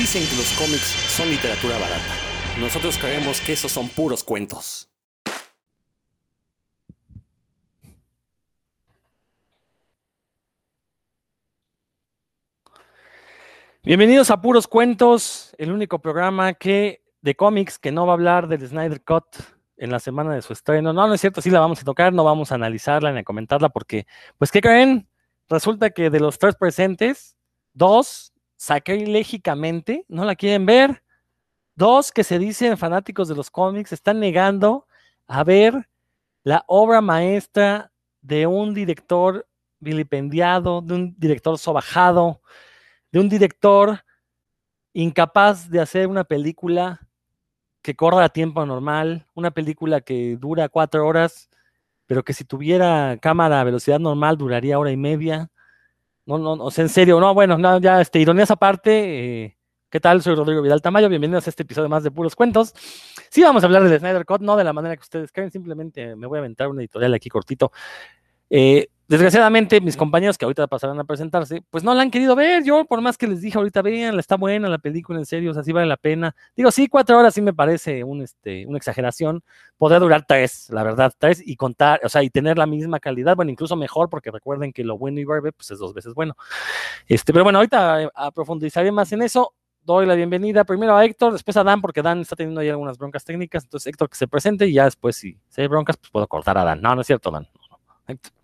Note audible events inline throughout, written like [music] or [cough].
Dicen que los cómics son literatura barata. Nosotros creemos que esos son puros cuentos. Bienvenidos a Puros Cuentos, el único programa que de cómics que no va a hablar del Snyder Cut en la semana de su estreno. No, no es cierto, sí la vamos a tocar, no vamos a analizarla ni a comentarla porque, pues, ¿qué creen? Resulta que de los tres presentes, dos sacrilégicamente no la quieren ver. Dos que se dicen fanáticos de los cómics están negando a ver la obra maestra de un director vilipendiado, de un director sobajado, de un director incapaz de hacer una película que corra a tiempo normal, una película que dura cuatro horas, pero que si tuviera cámara a velocidad normal duraría hora y media. No, no, o sea, en serio, no, bueno, no, ya, este, ironías aparte, eh, ¿qué tal? Soy Rodrigo Vidal Tamayo, bienvenidos a este episodio más de Puros Cuentos. Sí vamos a hablar de Snyder Cut, no de la manera que ustedes creen, simplemente me voy a aventar una editorial aquí cortito. Eh, Desgraciadamente, mis compañeros que ahorita pasarán a presentarse, pues no la han querido ver. Yo, por más que les dije ahorita, vean, está buena la película, en serio, o sea, sí vale la pena. Digo, sí, cuatro horas sí me parece un, este, una exageración. Podría durar tres, la verdad, tres y contar, o sea, y tener la misma calidad, bueno, incluso mejor, porque recuerden que lo bueno y breve, pues es dos veces bueno. Este, pero bueno, ahorita eh, profundizaré más en eso. Doy la bienvenida primero a Héctor, después a Dan, porque Dan está teniendo ahí algunas broncas técnicas. Entonces, Héctor que se presente y ya después, si, hay broncas, pues puedo cortar a Dan. No, no es cierto, Dan. No, no.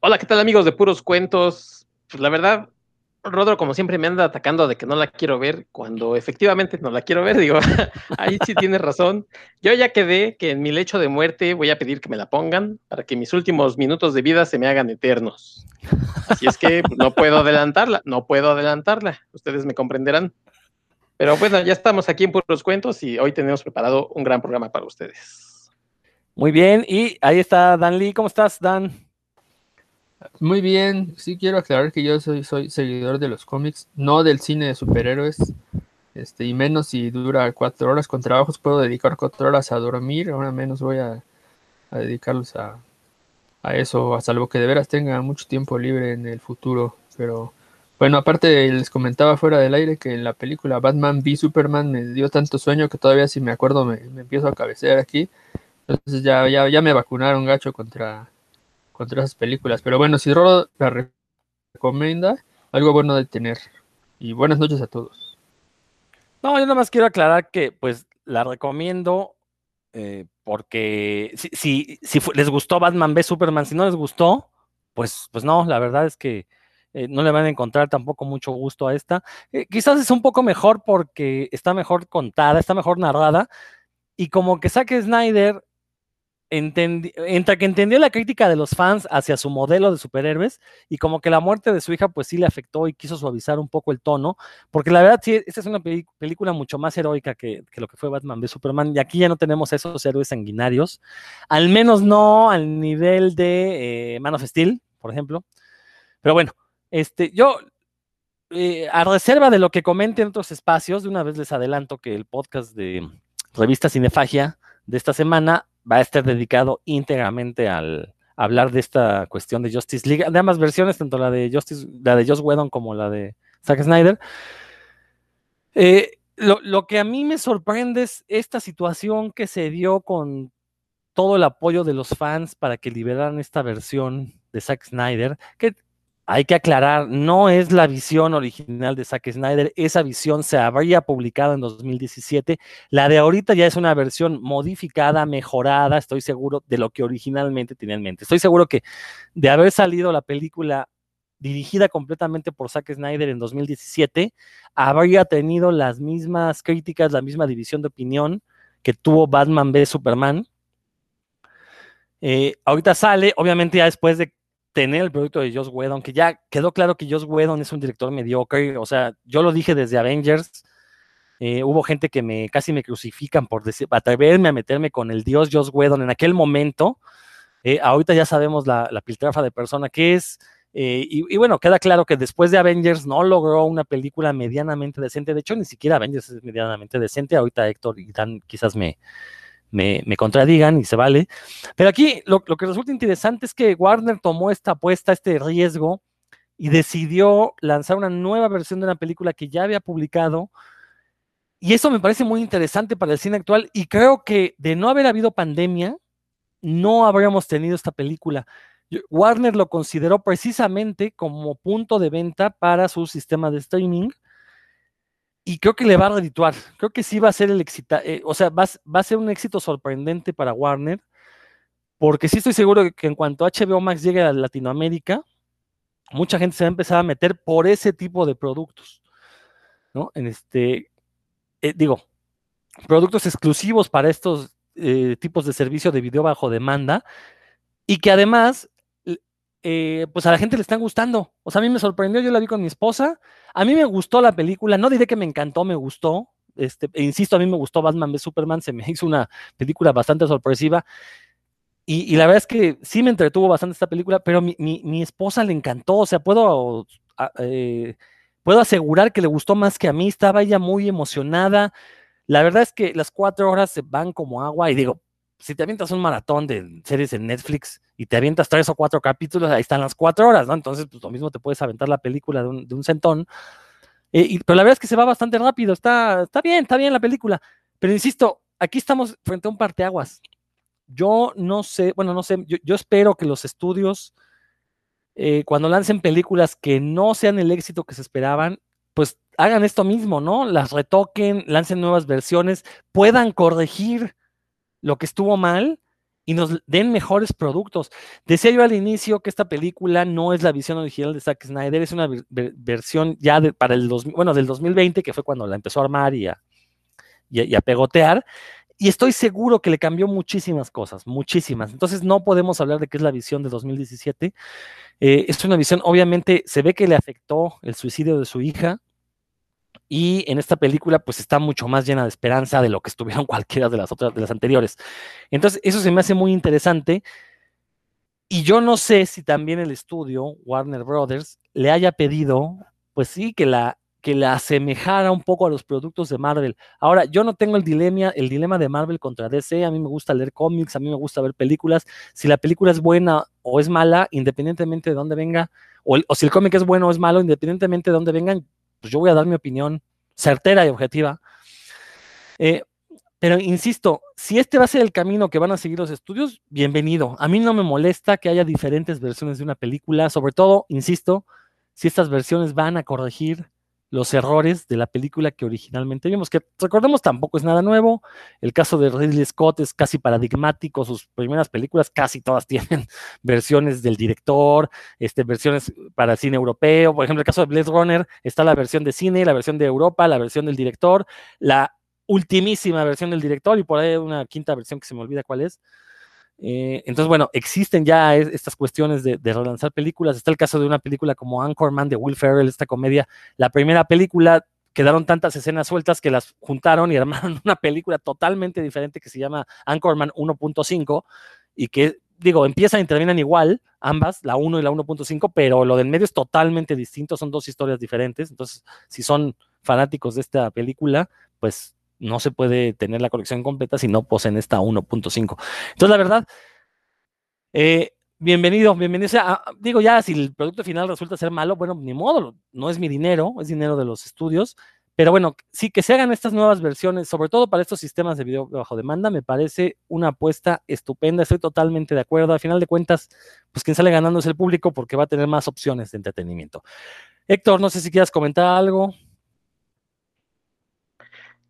Hola, ¿qué tal amigos de Puros Cuentos? Pues la verdad, Rodro como siempre me anda atacando de que no la quiero ver, cuando efectivamente no la quiero ver, digo, [laughs] ahí sí tienes razón. Yo ya quedé que en mi lecho de muerte voy a pedir que me la pongan para que mis últimos minutos de vida se me hagan eternos. Así es que no puedo adelantarla, no puedo adelantarla, ustedes me comprenderán. Pero bueno, ya estamos aquí en Puros Cuentos y hoy tenemos preparado un gran programa para ustedes. Muy bien, y ahí está Dan Lee, ¿cómo estás, Dan? Muy bien, sí quiero aclarar que yo soy, soy seguidor de los cómics, no del cine de superhéroes, este, y menos si dura cuatro horas con trabajos, puedo dedicar cuatro horas a dormir, ahora menos voy a, dedicarlos a, a, eso, a salvo que de veras tenga mucho tiempo libre en el futuro, pero bueno, aparte les comentaba fuera del aire que en la película Batman v Superman me dio tanto sueño que todavía si me acuerdo me, empiezo a cabecear aquí, entonces ya, ya, ya me vacunaron gacho contra contra esas películas. Pero bueno, si Rolo la recomienda, algo bueno de tener. Y buenas noches a todos. No, yo nada más quiero aclarar que pues la recomiendo eh, porque si, si, les gustó Batman v Superman, si no les gustó, pues, pues no, la verdad es que eh, no le van a encontrar tampoco mucho gusto a esta. Eh, quizás es un poco mejor porque está mejor contada, está mejor narrada. Y como que Zack Snyder entre que entendió la crítica de los fans hacia su modelo de superhéroes y como que la muerte de su hija pues sí le afectó y quiso suavizar un poco el tono, porque la verdad sí, esta es una película mucho más heroica que, lo que fue Batman v Superman y aquí ya no tenemos esos héroes sanguinarios, al menos no al nivel de eh, Man of Steel, por ejemplo, pero bueno, este, yo eh, a reserva de lo que comente en otros espacios, de una vez les adelanto que el podcast de Revista Cinefagia de esta semana va a estar dedicado íntegramente al hablar de esta cuestión de Justice League, de ambas versiones, tanto la de Justice, la de Joss Whedon como la de Zack Snyder. Eh, lo, que a mí me sorprende es esta situación que se dio con todo el apoyo de los fans para que liberaran esta versión de Zack Snyder, que hay que aclarar, no es la visión original de Zack Snyder, esa visión se habría publicado en 2017, la de ahorita ya es una versión modificada, mejorada, estoy seguro de lo que originalmente tenía en mente. Estoy seguro que de haber salido la película dirigida completamente por Zack Snyder en 2017, habría tenido las mismas críticas, la misma división de opinión que tuvo Batman v Superman. Eh, ahorita sale, obviamente ya después de tener el producto de Joss Whedon, que ya quedó claro que Joss Whedon es un director mediocre, o sea, yo lo dije desde Avengers, eh, hubo gente que me casi me crucifican por atreverme a meterme con el dios Joss Whedon en aquel momento, eh, ahorita ya sabemos la, la, piltrafa de persona que es, eh, y, bueno, queda claro que después de Avengers no logró una película medianamente decente, de hecho ni siquiera Avengers es medianamente decente, ahorita Héctor y Dan quizás me, me, contradigan y se vale. Pero aquí lo, que resulta interesante es que Warner tomó esta apuesta, este riesgo, y decidió lanzar una nueva versión de una película que ya había publicado. Y eso me parece muy interesante para el cine actual y creo que de no haber habido pandemia, no habríamos tenido esta película. Warner lo consideró precisamente como punto de venta para su sistema de streaming y creo que le va a redituar. Creo que sí va a ser el éxito, eh, o sea, va, va, a ser un éxito sorprendente para Warner, porque sí estoy seguro que en cuanto HBO Max llegue a Latinoamérica, mucha gente se va a empezar a meter por ese tipo de productos, ¿no? En este, eh, digo, productos exclusivos para estos eh, tipos de servicio de video bajo demanda y que además eh, pues a la gente le están gustando. O sea, a mí me sorprendió, yo la vi con mi esposa. A mí me gustó la película, no diré que me encantó, me gustó. Este, e insisto, a mí me gustó Batman v Superman, se me [laughs] hizo una película bastante sorpresiva. Y, la verdad es que sí me entretuvo bastante esta película, pero mi, mi, esposa le encantó. O sea, puedo, eh, puedo asegurar que le gustó más que a mí. Estaba ella muy emocionada. La verdad es que las cuatro horas se van como agua y digo, si te avientas un maratón de series en Netflix y te avientas tres o cuatro capítulos, ahí están las cuatro horas, ¿no? Entonces, pues lo mismo te puedes aventar la película de un, centón. Eh, pero la verdad es que se va bastante rápido, está, está bien, está bien la película. Pero insisto, aquí estamos frente a un parteaguas. Yo no sé, bueno, no sé, yo, espero que los estudios, eh, cuando lancen películas que no sean el éxito que se esperaban, pues hagan esto mismo, ¿no? Las retoquen, lancen nuevas versiones, puedan corregir lo que estuvo mal y nos den mejores productos. Decía yo al inicio que esta película no es la visión original de Zack Snyder, es una versión ya para el bueno, del 2020, que fue cuando la empezó a armar y a, y a, pegotear. Y estoy seguro que le cambió muchísimas cosas, muchísimas. Entonces no podemos hablar de que es la visión de 2017. Eh, es una visión, obviamente, se ve que le afectó el suicidio de su hija, y en esta película pues está mucho más llena de esperanza de lo que estuvieron [laughs] cualquiera de las otras, de las anteriores. Entonces, eso se me hace muy interesante. Y yo no sé si también el estudio, Warner Brothers, le haya pedido, pues sí, que la, que la asemejara un poco a los productos de Marvel. Ahora, yo no tengo el dilema, el dilema de Marvel contra DC, a mí me gusta leer cómics, a mí me gusta ver películas. Si la película es buena o es mala, independientemente de dónde venga, o, o si el cómic es bueno o es malo, independientemente de dónde vengan, pues yo voy a dar mi opinión certera y objetiva. Eh, pero insisto, si este va a ser el camino que van a seguir los estudios, bienvenido. A mí no me molesta que haya diferentes versiones de una película, sobre todo, insisto, si estas versiones van a corregir los errores de la película que originalmente vimos, que recordemos tampoco es nada nuevo. El caso de Ridley Scott es casi paradigmático, sus primeras películas casi todas [laughs] tienen versiones del director, este, versiones para cine europeo. Por ejemplo, el caso de Blade Runner está la versión de cine, la versión de Europa, la versión del director, la ultimísima versión del director y por ahí una quinta versión que se me olvida cuál es. Eh, entonces, bueno, existen ya estas cuestiones de, relanzar películas. Está el caso de una película como Anchorman de Will Ferrell, esta comedia. La primera película quedaron tantas escenas sueltas que las juntaron y [laughs] armaron una película totalmente diferente que se llama Anchorman 1.5 y que, digo, empiezan y terminan igual, ambas, la 1 y la 1.5, pero lo del medio es totalmente distinto, son dos historias diferentes. Entonces, si son fanáticos de esta película, pues no se puede tener la colección completa si no poseen esta 1.5. Entonces, la verdad, eh, bienvenido, bienvenido. digo, ya si el producto final resulta ser malo, bueno, ni modo, no es mi dinero, es dinero de los estudios. Pero bueno, sí que se hagan estas nuevas versiones, sobre todo para estos sistemas de video bajo demanda, me parece una apuesta estupenda. Estoy totalmente de acuerdo. Al final de cuentas, pues quien sale ganando es el público porque va a tener más opciones de entretenimiento. Héctor, no sé si quieras comentar algo.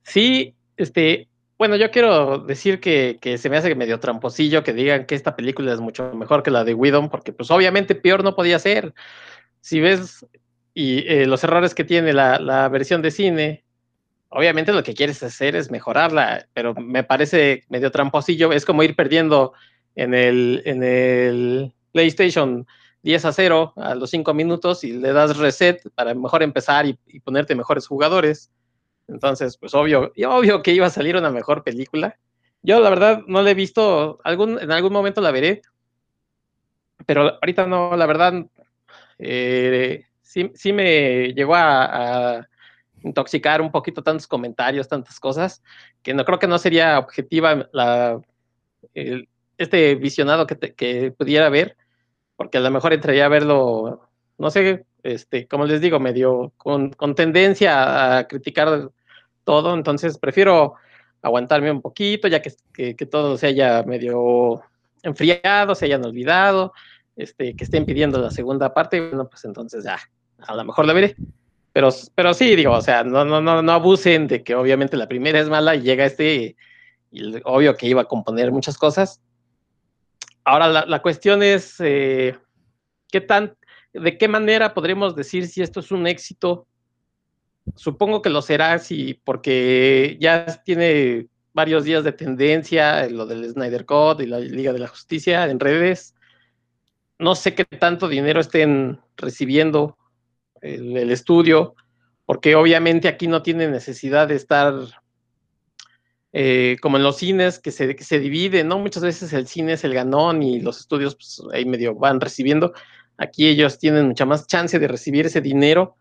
Sí, este, bueno, yo quiero decir que, se me hace medio tramposillo que digan que esta película es mucho mejor que la de Widom, porque pues obviamente peor no podía ser. Si ves y eh, los errores que tiene la, versión de cine, obviamente lo que quieres hacer es mejorarla, pero me parece medio tramposillo, es como ir perdiendo en el, en el PlayStation 10 a 0 a los 5 minutos y le das reset para mejor empezar y ponerte mejores jugadores entonces, pues obvio, obvio que iba a salir una mejor película. Yo la verdad no la he visto, algún, en algún momento la veré, pero ahorita no, la verdad, eh, sí, sí, me llegó a, intoxicar un poquito tantos comentarios, tantas cosas, que no creo que no sería objetiva la, este visionado que, que pudiera ver, porque a lo mejor entraría a verlo, no sé, este, como les digo, medio con, con tendencia a criticar todo, entonces prefiero aguantarme un poquito, ya que, que, todo se haya medio enfriado, se hayan olvidado, este, que estén pidiendo la segunda parte, bueno, pues entonces ya, a lo mejor la veré. Pero, pero sí, digo, o sea, no, no, no, no abusen de que obviamente la primera es mala y llega este, y obvio que iba a componer muchas cosas. Ahora, la, la cuestión es, eh, ¿qué tan, ¿de qué manera podremos decir si esto es un éxito? Supongo que lo será, sí, porque ya tiene varios días de tendencia, lo del Snyder Code y la Liga de la Justicia en redes. No sé qué tanto dinero estén recibiendo el, estudio, porque obviamente aquí no tiene necesidad de estar eh, como en los cines, que se, que se divide, ¿no? Muchas veces el cine es el ganón y los estudios pues, ahí medio van recibiendo. Aquí ellos tienen mucha más chance de recibir ese dinero,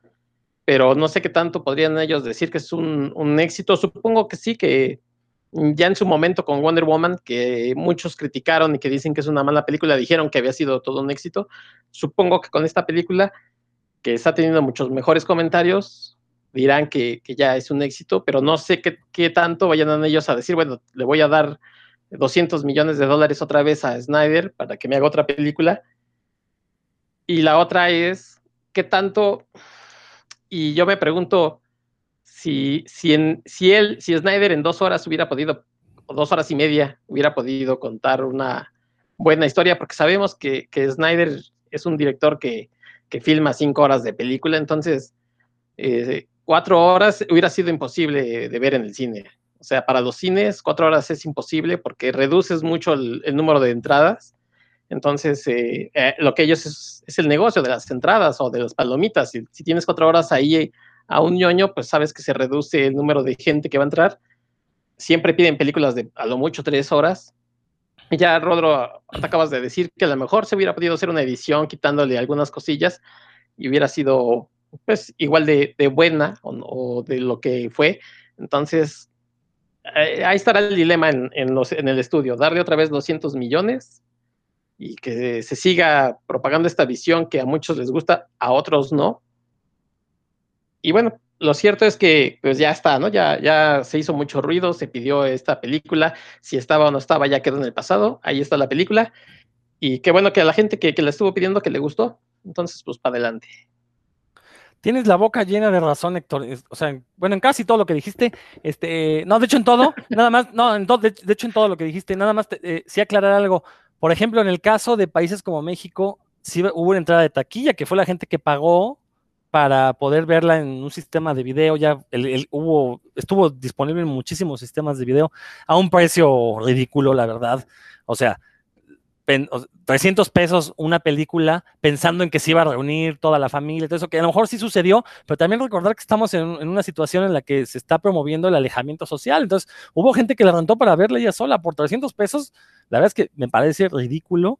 pero no sé qué tanto podrían ellos decir que es un, un éxito. Supongo que sí, que ya en su momento con Wonder Woman, que muchos criticaron y que dicen que es una mala película, dijeron que había sido todo un éxito. Supongo que con esta película que está teniendo muchos mejores comentarios, dirán que, ya es un éxito, pero no sé qué, tanto vayan ellos a decir, bueno, le voy a dar 200 millones de dólares otra vez a Snyder para que me haga otra película. Y la otra es, ¿qué tanto? Y yo me pregunto si, si, en, si él, si Snyder en dos horas hubiera podido, o dos horas y media, hubiera podido contar una buena historia, porque sabemos que, que Snyder es un director que, que filma cinco horas de película, entonces eh, cuatro horas hubiera sido imposible de ver en el cine. O sea, para los cines, cuatro horas es imposible porque reduces mucho el, número de entradas. Entonces, eh, eh, lo que ellos es, el negocio de las entradas o de las palomitas. Si, tienes cuatro horas ahí a un ñoño, pues sabes que se reduce el número de gente que va a entrar. Siempre piden películas de a lo mucho tres horas. Ya, Rodro, te acabas de decir que a lo mejor se hubiera podido hacer una edición quitándole algunas cosillas y hubiera sido pues igual de, buena o, de lo que fue. Entonces, eh, ahí estará el dilema en, en, el estudio, darle otra vez 200 millones y que se siga propagando esta visión que a muchos les gusta, a otros no. Y bueno, lo cierto es que pues ya está, ¿no? Ya, ya se hizo mucho ruido, se pidió esta película, si estaba o no estaba, ya quedó en el pasado, ahí está la película. Y qué bueno que a la gente que, que la estuvo pidiendo que le gustó. Entonces, pues para adelante. Tienes la boca llena de razón, Héctor. O sea, bueno, en casi todo lo que dijiste, este, no, de hecho en todo, [laughs] nada más, no, en de, hecho en todo lo que dijiste, nada más, eh, sí aclarar algo. Por ejemplo, en el caso de países como México, sí hubo una entrada de taquilla, que fue la gente que pagó para poder verla en un sistema de video. Ya el, hubo, estuvo disponible en muchísimos sistemas de video a un precio ridículo, la verdad. O sea, 300 pesos una película pensando en que se iba a reunir toda la familia, todo eso, que a lo mejor sí sucedió, pero también recordar que estamos en, una situación en la que se está promoviendo el alejamiento social. Entonces, hubo gente que la rentó para verla ella sola por 300 pesos. La verdad es que me parece ridículo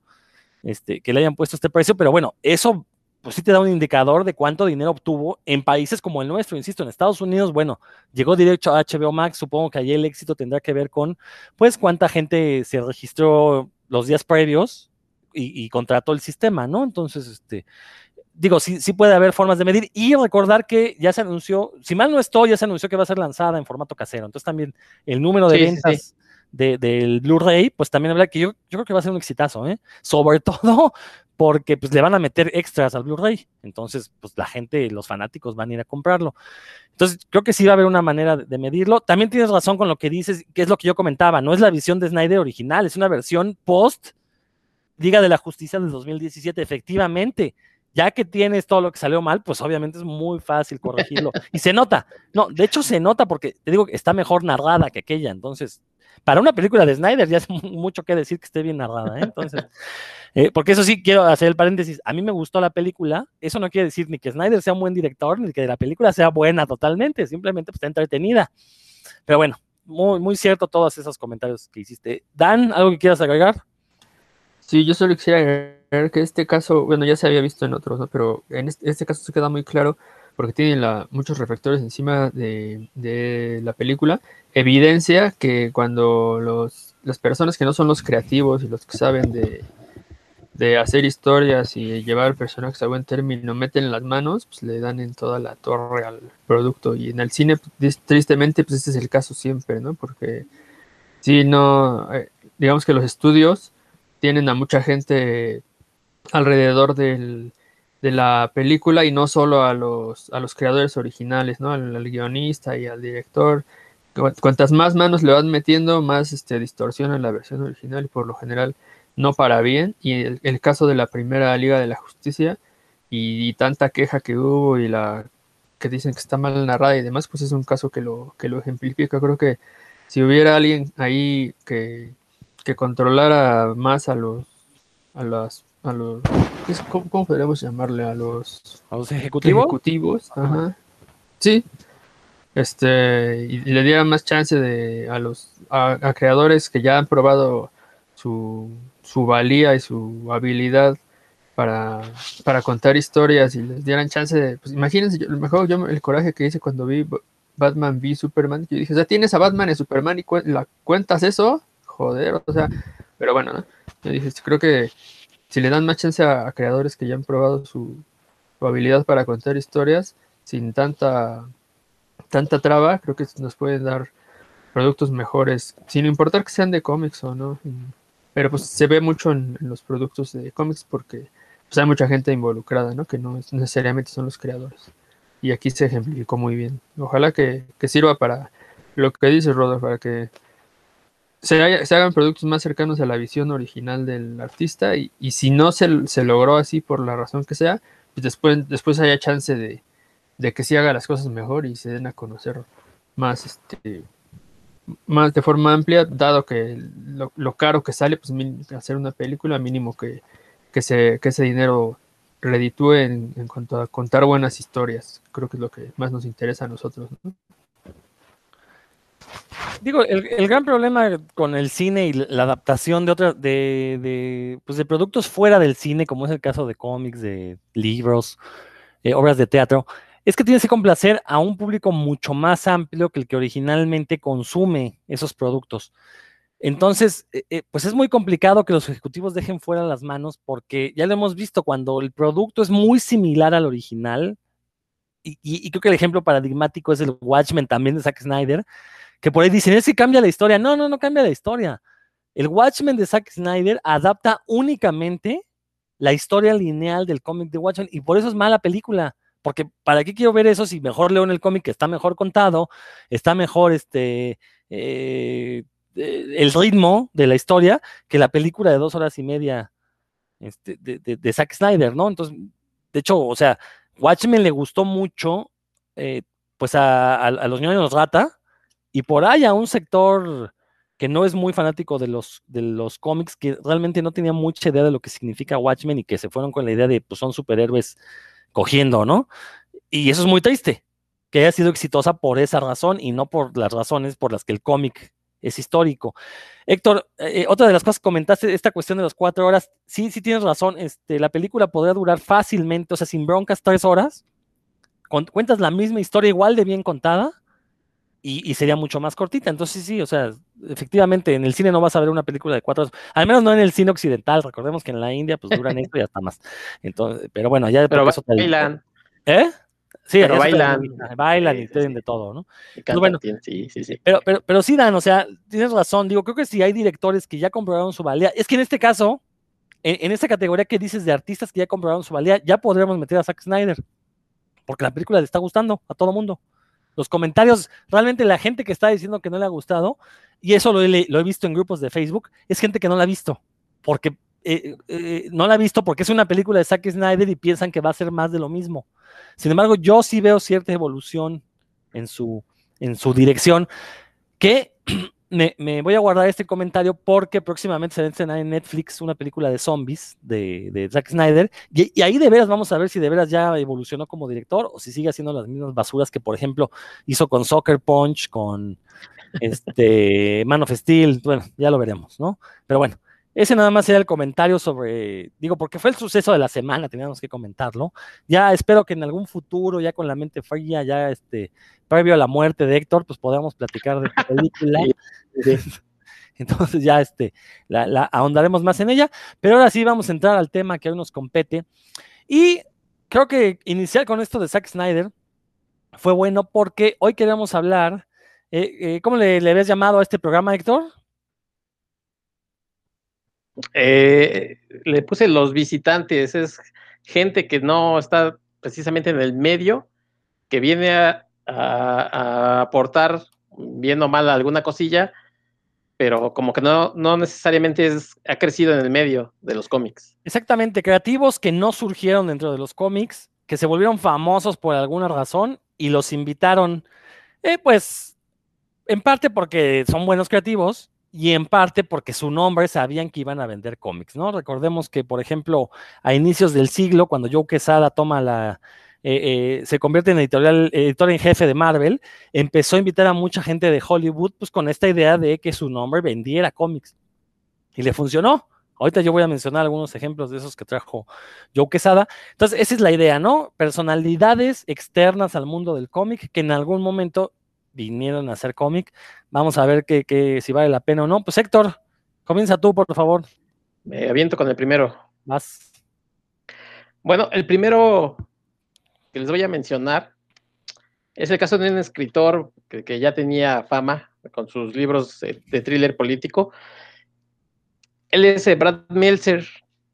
este, que le hayan puesto este precio, pero bueno, eso pues sí te da un indicador de cuánto dinero obtuvo en países como el nuestro, insisto, en Estados Unidos, bueno, llegó directo a HBO Max, supongo que allí el éxito tendrá que ver con, pues, cuánta gente se registró los días previos y, contrató el sistema, ¿no? Entonces, este, digo, sí, sí puede haber formas de medir y recordar que ya se anunció, si mal no estoy, ya se anunció que va a ser lanzada en formato casero, entonces también el número de ventas... del Blu-ray, pues también habrá que yo, yo creo que va a ser un exitazo, ¿eh? Sobre [laughs] todo porque pues le van a meter extras al Blu-ray. Entonces, pues la gente, los fanáticos van a ir a comprarlo. Entonces, creo que sí va a haber una manera de medirlo. También tienes razón con lo que dices, que es lo que yo comentaba, no es la visión de Snyder original, es una versión post Liga de la Justicia del 2017, efectivamente. Ya que tienes todo lo que salió mal, pues obviamente es muy fácil corregirlo. Y se nota. No, de hecho se nota porque te digo que está mejor narrada que aquella. Entonces, para una película de Snyder ya es [laughs] mucho que decir que esté bien narrada. ¿eh? Entonces, [laughs] eh, porque eso sí, quiero hacer el paréntesis. A mí me gustó la película. Eso no quiere decir ni que Snyder sea un buen director, ni que la película sea buena totalmente. Simplemente pues, está entretenida. Pero bueno, muy, muy cierto todos esos comentarios que hiciste. Dan, ¿algo que quieras agregar? Sí, yo solo quisiera agregar que este caso, bueno, ya se había visto en otros, ¿no? Pero en este, este caso se queda muy claro porque tienen muchos reflectores encima de, de, la película, evidencia que cuando los, las personas que no son los creativos y los que saben de, de hacer historias y llevar personajes a buen término, meten las manos, pues le dan en toda la torre al producto. Y en el cine, pues, tristemente, pues este es el caso siempre, ¿no? Porque si no, eh, digamos que los estudios tienen a mucha gente alrededor del, de la película y no solo a los, a los creadores originales, ¿no? Al, guionista y al director. Cuantas más manos le van metiendo, más este, distorsiona la versión original y por lo general no para bien. Y el, caso de la primera Liga de la Justicia y, tanta queja que hubo y la que dicen que está mal narrada y demás, pues es un caso que lo, que lo ejemplifica. Creo que si hubiera alguien ahí que, que controlara más a los a las a los ¿cómo, podríamos llamarle? a los a los ejecutivos ejecutivos ajá. sí este y, le diera más chance de a los a creadores que ya han probado su, su valía y su habilidad para, para, contar historias y les dieran chance de, pues imagínense, yo, mejor yo el coraje que hice cuando vi Batman v Superman, yo dije, o sea, tienes a Batman y Superman y la cuentas eso, joder, o sea, pero bueno, ¿no? Yo dije, creo que si le dan más chance a, creadores que ya han probado su, habilidad para contar historias sin tanta tanta traba, creo que nos pueden dar productos mejores, sin importar que sean de cómics o no. Pero pues se ve mucho en, los productos de cómics porque pues, hay mucha gente involucrada, ¿no? Que no necesariamente son los creadores. Y aquí se ejemplificó muy bien. Ojalá que, sirva para lo que dice Rodolfo, para que se, hagan productos más cercanos a la visión original del artista y, si no se, se, logró así por la razón que sea, pues después, después haya chance de, de que se haga las cosas mejor y se den a conocer más este más de forma amplia, dado que lo, caro que sale, pues hacer una película, mínimo que, que, se, que ese dinero reditúe en, cuanto a contar buenas historias. Creo que es lo que más nos interesa a nosotros. Digo, el, gran problema con el cine y la adaptación de otras, de, pues de productos fuera del cine, como es el caso de cómics, de libros, eh, obras de teatro, es que tienes que complacer a un público mucho más amplio que el que originalmente consume esos productos. Entonces, eh, eh, pues es muy complicado que los ejecutivos dejen fuera las manos porque ya lo hemos visto, cuando el producto es muy similar al original, y, creo que el ejemplo paradigmático es el Watchmen también de Zack Snyder, que por ahí dicen, es que cambia la historia. No, no, no cambia la historia. El Watchmen de Zack Snyder adapta únicamente la historia lineal del cómic de Watchmen y por eso es mala película porque ¿para qué quiero ver eso si mejor leo en el cómic que está mejor contado, está mejor este, eh, el ritmo de la historia que la película de dos horas y media este, de, Zack Snyder, ¿no? Entonces, de hecho, o sea, Watchmen le gustó mucho, eh, pues a, los niños rata, y por ahí a un sector que no es muy fanático de los, de los cómics, que realmente no tenía mucha idea de lo que significa Watchmen y que se fueron con la idea de, pues son superhéroes cogiendo, ¿no? Y eso es muy triste, que haya sido exitosa por esa razón y no por las razones por las que el cómic es histórico. Héctor, eh, otra de las cosas que comentaste, esta cuestión de las cuatro horas, sí, sí tienes razón, este, la película podría durar fácilmente, o sea, sin broncas, tres horas, cuentas la misma historia igual de bien contada, y, sería mucho más cortita. Entonces, sí, o sea, efectivamente, en el cine no vas a ver una película de cuatro horas, al menos no en el cine occidental. Recordemos que en la India, pues duran esto y hasta más. Entonces, pero bueno, ya pero bailan. ¿Eh? Sí, pero bailan. bailan y tienen de todo, ¿no? Bueno, sí, sí, sí. Pero, pero, pero sí, Dan, o sea, tienes razón. Digo, creo que si hay directores que ya comprobaron su valía, es que en este caso, en, en esta categoría que dices de artistas que ya comprobaron su valía, ya podríamos meter a Zack Snyder, porque la película le está gustando a todo mundo los comentarios, realmente la gente que está diciendo que no le ha gustado, y eso lo he, visto en grupos de Facebook, es gente que no la ha visto, porque eh, eh, no la ha visto porque es una película de Zack Snyder y piensan que va a ser más de lo mismo. Sin embargo, yo sí veo cierta evolución en su, en su dirección, que [clears throat] me, voy a guardar este comentario porque próximamente se va a estrenar en Netflix una película de zombies de, Zack Snyder. Y, ahí de veras vamos a ver si de veras ya evolucionó como director o si sigue haciendo las mismas basuras que, por ejemplo, hizo con Soccer Punch, con este [laughs] Man of Steel. Bueno, ya lo veremos, ¿no? Pero bueno, ese nada más era el comentario sobre, digo, porque fue el suceso de la semana, teníamos que comentarlo. Ya espero que en algún futuro, ya con la mente fría, ya este, previo a la muerte de Héctor, pues podamos platicar de la [laughs] película. [laughs] Entonces ya este, la, ahondaremos más en ella, pero ahora sí vamos a entrar al tema que hoy nos compete. Y creo que iniciar con esto de Zack Snyder fue bueno porque hoy queremos hablar, eh, eh, ¿cómo le, le habías llamado a este programa, Héctor? Eh, le puse los visitantes, es gente que no está precisamente en el medio, que viene a, aportar bien o mal alguna cosilla, pero como que no, no necesariamente es, ha crecido en el medio de los cómics. Exactamente, creativos que no surgieron dentro de los cómics, que se volvieron famosos por alguna razón y los invitaron, eh, pues, en parte porque son buenos creativos y en parte porque su nombre sabían que iban a vender cómics, ¿no? Recordemos que, por ejemplo, a inicios del siglo, cuando Joe Quesada toma la, eh, eh, se convierte en editorial, editor en jefe de Marvel, empezó a invitar a mucha gente de Hollywood, pues con esta idea de que su nombre vendiera cómics. Y le funcionó. Ahorita yo voy a mencionar algunos ejemplos de esos que trajo Joe Quesada. Entonces, esa es la idea, ¿no? Personalidades externas al mundo del cómic que en algún momento vinieron a hacer cómic. Vamos a ver que, si vale la pena o no. Pues Héctor, comienza tú, por favor. Me aviento con el primero. Más. Bueno, el primero que les voy a mencionar es el caso de un escritor que, ya tenía fama con sus libros de, thriller político. Él es eh, Brad Meltzer.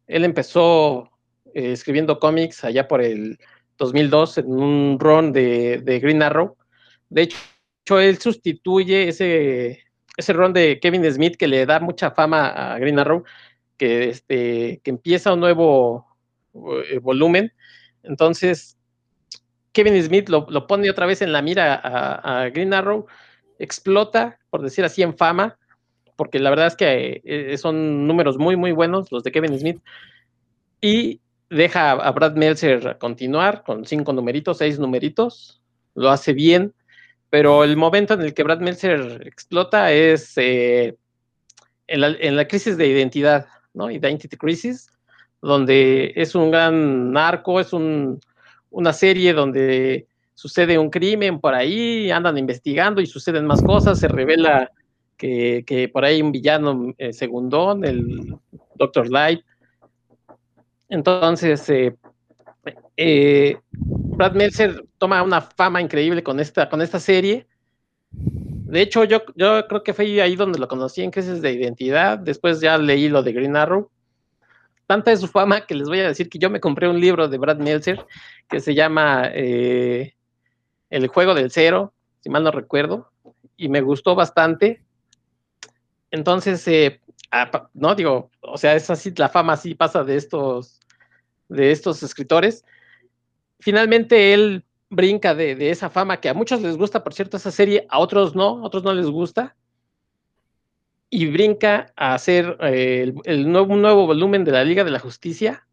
Él empezó eh, escribiendo cómics allá por el 2002 en un run de, de Green Arrow. De hecho, él sustituye ese, ese ron de Kevin Smith que le da mucha fama a Green Arrow, que, este, que empieza un nuevo eh, volumen. Entonces, Kevin Smith lo, pone otra vez en la mira a, Green Arrow, explota, por decir así, en fama, porque la verdad es que eh, son números muy, muy buenos los de Kevin Smith, y deja a Brad Meltzer continuar con cinco numeritos, seis numeritos, lo hace bien, pero el momento en el que Brad Meltzer explota es eh, en, la, crisis de identidad, ¿no? Identity Crisis, donde es un gran narco, es una serie donde sucede un crimen por ahí, andan investigando y suceden más cosas, se revela que, por ahí un villano eh, segundón, el Dr. Light. Entonces, eh, eh, Brad Meltzer toma una fama increíble con esta, con esta serie. De hecho, yo, yo creo que fue ahí donde lo conocí en Crisis de Identidad. Después ya leí lo de Green Arrow. Tanta es su fama que les voy a decir que yo me compré un libro de Brad Meltzer que se llama eh, El juego del cero, si mal no recuerdo, y me gustó bastante. Entonces, eh, no digo, o sea, es así, la fama así pasa de estos, de estos escritores finalmente él brinca de, esa fama que a muchos les gusta, por cierto, esa serie, a otros no, a otros no les gusta, y brinca a hacer eh, el, nuevo, un nuevo volumen de la Liga de la Justicia.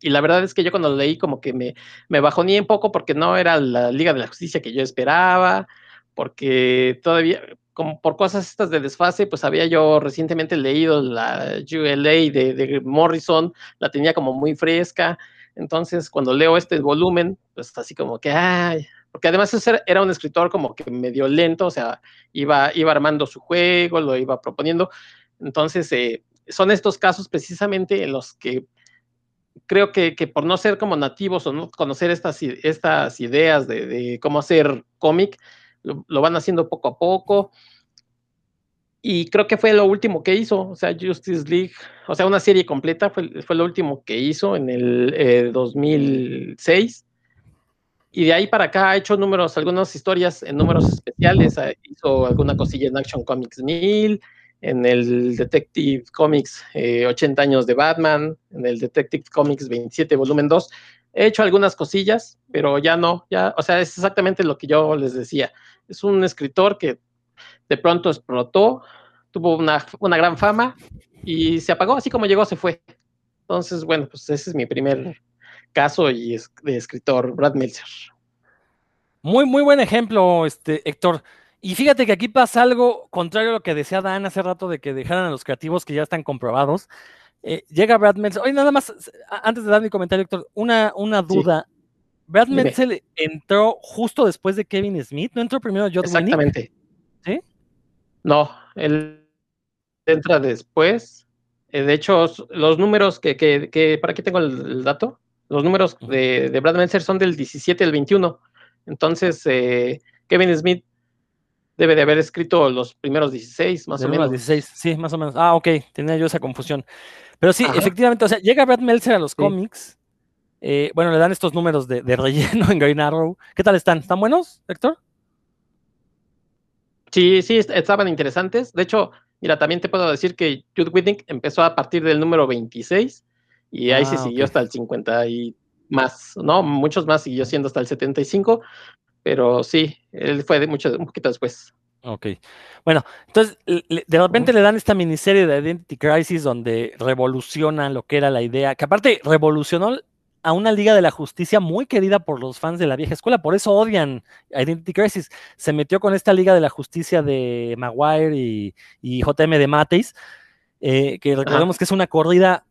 Y la verdad es que yo cuando lo leí como que me, me bajoné un poco porque no era la Liga de la Justicia que yo esperaba, porque todavía, como por cosas estas de desfase, pues había yo recientemente leído la ULA de, de Morrison, la tenía como muy fresca, entonces, cuando leo este volumen, pues así como que, ay, porque además era un escritor como que medio lento, o sea, iba, iba armando su juego, lo iba proponiendo. Entonces, eh, son estos casos precisamente en los que creo que, por no ser como nativos o no conocer estas, estas ideas de, cómo hacer cómic, lo, van haciendo poco a poco y creo que fue lo último que hizo, o sea, Justice League, o sea, una serie completa fue, fue lo último que hizo en el 2006. Eh, y de ahí para acá ha hecho números, algunas historias en números especiales, ah, hizo alguna cosilla en Action Comics 1000, en el Detective Comics 80 eh, años de Batman, en el Detective Comics 27 volumen 2. He hecho algunas cosillas, pero ya no, ya, o sea, es exactamente lo que yo les decía. Es un escritor que de pronto explotó, tuvo una, gran fama y se apagó, así como llegó, se fue. Entonces, bueno, pues ese es mi primer caso y es de escritor, Brad Meltzer. Muy, muy buen ejemplo, este, Héctor. Y fíjate que aquí pasa algo contrario a lo que decía Dan hace rato de que dejaran a los creativos que ya están comprobados. Eh, llega Brad Meltzer. Oye, nada más, antes de dar mi comentario, Héctor, una, una duda. Brad Meltzer entró justo después de Kevin Smith, ¿no entró primero John Exactamente. ¿Sí? No, él entra después. Eh, de hecho, los números que, que, que, para aquí tengo el, dato, los números de, de, Brad Meltzer son del 17 al 21. Entonces, eh, Kevin Smith debe de haber escrito los primeros 16, más o menos. 16, sí, más o menos. Ah, ok, tenía yo esa confusión. Pero sí, efectivamente, o sea, llega Brad Meltzer a los cómics. Eh, bueno, le dan estos números de, de, relleno en Green Arrow. ¿Qué tal están? ¿Están buenos, Héctor? Sí, sí, estaban interesantes. De hecho, mira, también te puedo decir que Jude Whitting empezó a partir del número 26 y ahí se ah, siguió hasta el 50 y más, ¿no? Muchos más siguió siendo hasta el 75, pero sí, él fue de mucho, un poquito después. Ok. Bueno, entonces de repente le dan esta miniserie de Identity Crisis donde revoluciona lo que era la idea, que aparte revolucionó a una Liga de la Justicia muy querida por los fans de la vieja escuela, por eso odian Identity Crisis. Se metió con esta Liga de la Justicia de Maguire y, JM de Mateis, eh, que recordemos que es una corrida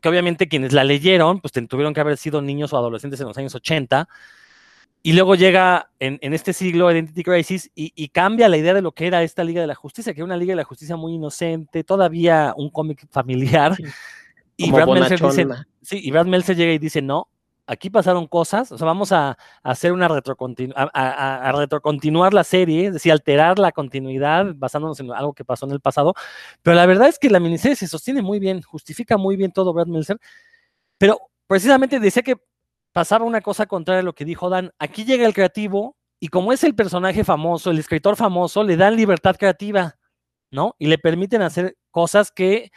que obviamente quienes la leyeron, pues tuvieron que haber sido niños o adolescentes en los años 80. Y luego llega en, este siglo Identity Crisis y, y, cambia la idea de lo que era esta Liga de la Justicia, que era una Liga de la Justicia muy inocente, todavía un cómic familiar. Y Brad, Meltzer dice, sí, y Brad Meltzer llega y dice, no, aquí pasaron cosas, o sea, vamos a, hacer una retrocontinu a, a, retrocontinuar la serie, es decir, alterar la continuidad basándonos en algo que pasó en el pasado, pero la verdad es que la miniserie se sostiene muy bien, justifica muy bien todo Brad Meltzer, pero precisamente decía que pasaba una cosa contraria a lo que dijo Dan, aquí llega el creativo y como es el personaje famoso, el escritor famoso, le dan libertad creativa, ¿no? Y le permiten hacer cosas que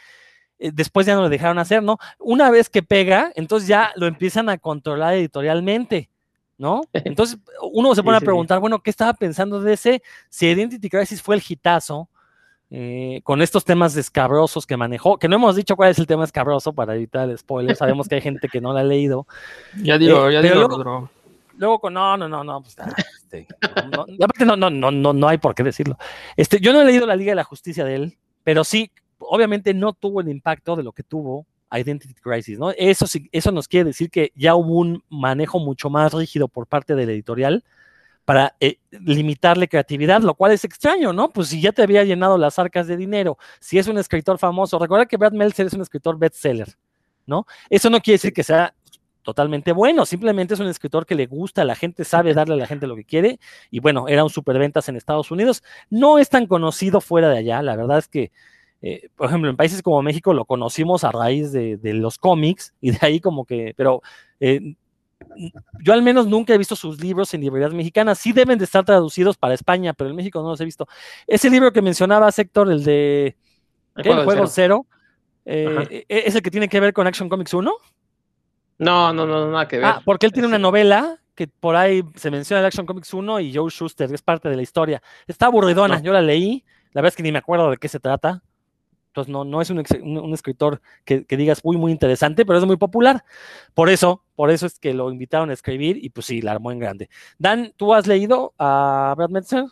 después ya no le dejaron hacer, ¿no? Una vez que pega, entonces ya lo empiezan a controlar editorialmente, ¿no? [laughs] Entonces uno se pone a preguntar, bueno, ¿qué estaba pensando de ese? Si Identity Crisis fue el hitazo, eh, con estos temas escabrosos que manejó, que no hemos dicho cuál es el tema escabroso para evitar el spoiler, sabemos que hay gente que no la ha leído. Ya digo, eh, ya digo, luego, luego, con no, no, no, no, pues, ah, este, no, no, no, no, no hay por qué decirlo. Este, yo no he leído la Liga de la Justicia de él, pero sí obviamente no tuvo el impacto de lo que tuvo Identity Crisis, ¿no? Eso, eso nos quiere decir que ya hubo un manejo mucho más rígido por parte del editorial para eh, limitarle creatividad, lo cual es extraño, ¿no? Pues si ya te había llenado las arcas de dinero, si es un escritor famoso, recuerda que Brad Meltzer es un escritor bestseller, ¿no? Eso no quiere decir que sea totalmente bueno, simplemente es un escritor que le gusta, la gente sabe darle a la gente lo que quiere, y bueno, era un superventas en Estados Unidos, no es tan conocido fuera de allá, la verdad es que eh, por ejemplo, en países como México lo conocimos a raíz de, los cómics y de ahí como que, pero eh, yo al menos nunca he visto sus libros en librerías mexicanas. Sí deben de estar traducidos para España, pero en México no los he visto. Ese libro que mencionaba Héctor, el de el juego, cero, eh, ¿es el que tiene que ver con Action Comics 1? No, no, no, nada que ver. Ah, porque él tiene una novela que por ahí se menciona el Action Comics 1 y Joe Schuster, es parte de la historia. Está aburridona, yo la leí, la verdad es que ni me acuerdo de qué se trata. Entonces, no, no es un, escritor que, digas muy, muy interesante, pero es muy popular. Por eso, por eso es que lo invitaron a escribir y pues sí, la armó en grande. Dan, ¿tú has leído a Brad Meltzer?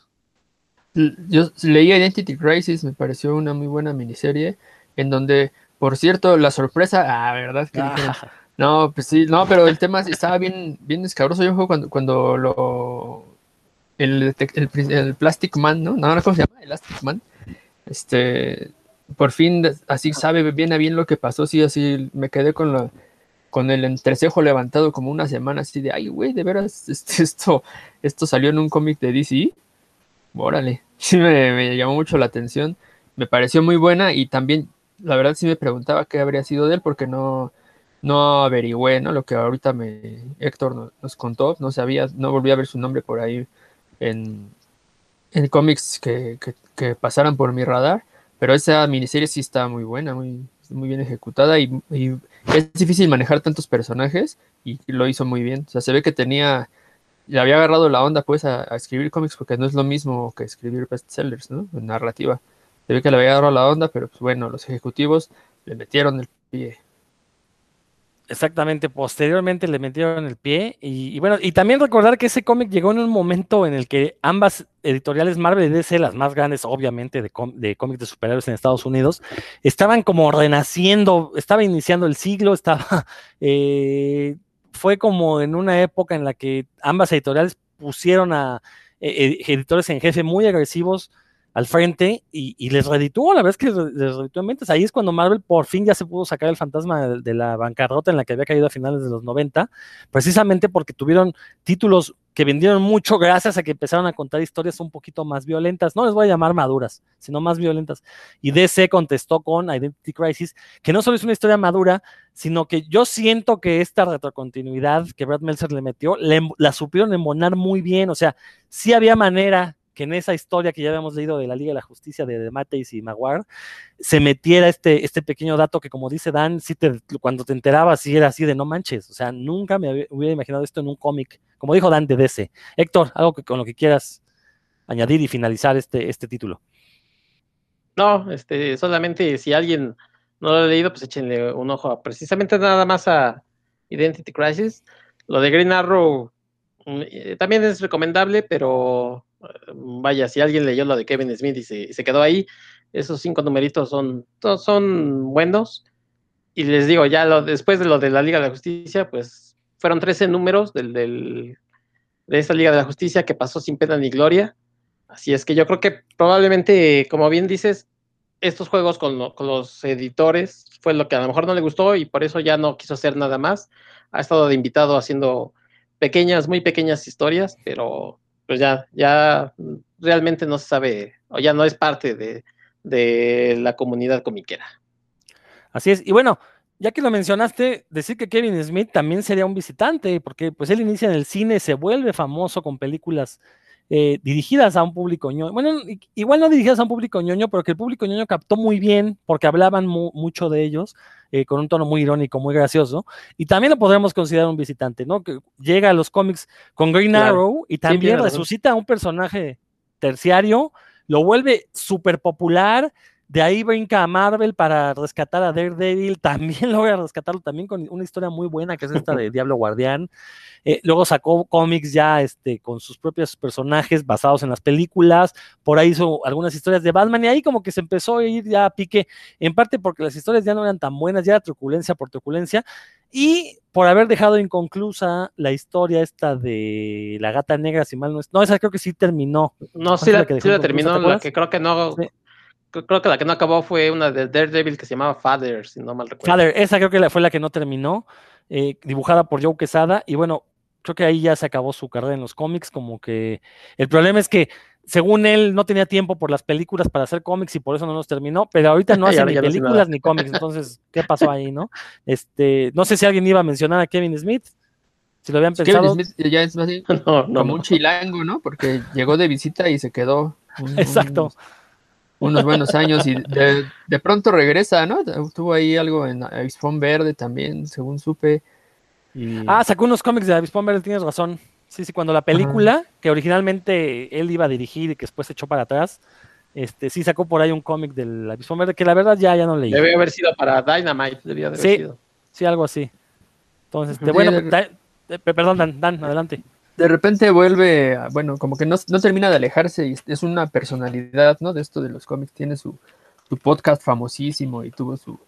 Yo leí Identity Crisis, me pareció una muy buena miniserie, en donde, por cierto, la sorpresa, ah, verdad que ah. no, pues sí, no, pero el tema estaba bien, bien escabroso. Yo cuando, cuando lo el, el, Plastic Man, ¿no? No, ¿cómo se llama? Elastic Man. Este, por fin así sabe bien a bien lo que pasó, sí, así me quedé con la con el entrecejo levantado como una semana así de, ay, güey, de veras, [laughs] este, esto, esto salió en un cómic de DC. Órale, [laughs] sí me, llamó mucho la atención, me pareció muy buena y también, la verdad sí me preguntaba qué habría sido de él porque no, no averigüé, ¿no? Lo que ahorita me Héctor nos, contó, no sabía, no volví a ver su nombre por ahí en, en cómics que, que, que pasaran por mi radar pero esa miniserie sí está muy buena, muy, muy bien ejecutada y, es difícil manejar tantos personajes y lo hizo muy bien. O sea, se ve que tenía, le había agarrado la onda pues a, escribir cómics porque no es lo mismo que escribir bestsellers, ¿no? narrativa. Se ve que le había agarrado la onda, pero pues bueno, los ejecutivos le metieron el pie Exactamente, posteriormente le metieron el pie y, bueno, y también recordar que ese cómic llegó en un momento en el que ambas editoriales Marvel y DC, las más grandes obviamente de, cómics de superhéroes en Estados Unidos, estaban como renaciendo, estaba iniciando el siglo, estaba, [laughs] eh, fue como en una época en la que ambas editoriales pusieron a eh, editores en jefe muy agresivos, al frente y, les redituó, la verdad es que les redituó en ventas. Ahí es cuando Marvel por fin ya se pudo sacar el fantasma de, la bancarrota en la que había caído a finales de los 90, precisamente porque tuvieron títulos que vendieron mucho gracias a que empezaron a contar historias un poquito más violentas. No les voy a llamar maduras, sino más violentas. Y DC contestó con Identity Crisis, que no solo es una historia madura, sino que yo siento que esta retrocontinuidad que Brad Meltzer le metió, la supieron embonar muy bien. O sea, sí había manera que en esa historia que ya habíamos leído de la Liga de la Justicia de, de Matthews y Maguire, se metiera este, este pequeño dato que como dice Dan, si te, cuando te enterabas si era así de no manches, o sea, nunca me hubiera imaginado esto en un cómic, como dijo Dan de DC. Héctor, algo que, con lo que quieras añadir y finalizar este, este título. No, este, solamente si alguien no lo ha leído, pues échenle un ojo precisamente nada más a Identity Crisis. Lo de Green Arrow mm, eh, también es recomendable, pero vaya, si alguien leyó lo de Kevin Smith y se, quedó ahí, esos cinco numeritos son, son buenos. Y les digo, ya lo, después de lo de la Liga de la Justicia, pues fueron 13 números del, de esta Liga de la Justicia que pasó sin pena ni gloria. Así es que yo creo que probablemente, como bien dices, estos juegos con, con, los editores fue lo que a lo mejor no le gustó y por eso ya no quiso hacer nada más. Ha estado de invitado haciendo pequeñas, muy pequeñas historias, pero pues ya, ya realmente no se sabe, o ya no es parte de, de la comunidad comiquera. Así es, y bueno, ya que lo mencionaste, decir que Kevin Smith también sería un visitante, porque pues él inicia en el cine, se vuelve famoso con películas eh, dirigidas a un público ñoño. Bueno, igual no dirigidas a un público ñoño, pero que el público ñoño captó muy bien porque hablaban mucho de ellos, eh, con un tono muy irónico, muy gracioso. Y también lo podríamos considerar un visitante, ¿no? Que llega a los cómics con Green Arrow y también resucita a un personaje terciario, lo vuelve súper popular de ahí brinca a Marvel para rescatar a Daredevil. [laughs] También logra rescatarlo también con una historia muy buena que es esta de [laughs] Diablo Guardián. Eh, luego sacó cómics ya este, con sus propios personajes basados en las películas. Por ahí hizo algunas historias de Batman y ahí como que se empezó a ir ya a pique, en parte porque las historias ya no eran tan buenas, ya era truculencia por truculencia. Y por haber dejado inconclusa la historia esta de la gata negra, si mal no es. No, esa creo que sí terminó. No, sí, la, terminó, la que creo que no creo que la que no acabó fue una de Daredevil que se llamaba Father, si no mal recuerdo. Father, esa creo que fue la que no terminó, eh, dibujada por Joe Quesada, y bueno, creo que ahí ya se acabó su carrera en los cómics, como que el problema es que según él no tenía tiempo por las películas para hacer cómics y por eso no los terminó, pero ahorita [laughs] no hace ni películas ni cómics, entonces, ¿qué pasó ahí, no? Este, no sé si alguien iba a mencionar a Kevin Smith, si lo habían pensado. Kevin Smith ya es así, [laughs] como un chilango, ¿no? Porque llegó de visita y se quedó. [laughs] Exacto unos buenos años y de, pronto regresa, ¿no? Tuvo ahí algo en Avispón Verde también, según supe. Ah, sacó unos cómics de Avispón Verde, tienes razón. Sí, sí, cuando la película, que originalmente él iba a dirigir y que después se echó para atrás, este, sí sacó por ahí un cómic del Avispón Verde, que la verdad ya, ya no leí. Debe haber sido para Dynamite, debía haber sí, Sí, algo así. Entonces, este, bueno, perdón, Dan, Dan, adelante de repente vuelve, bueno, como que no, termina de alejarse y es una personalidad, ¿no? De esto de los cómics. Tiene su, podcast famosísimo y tuvo su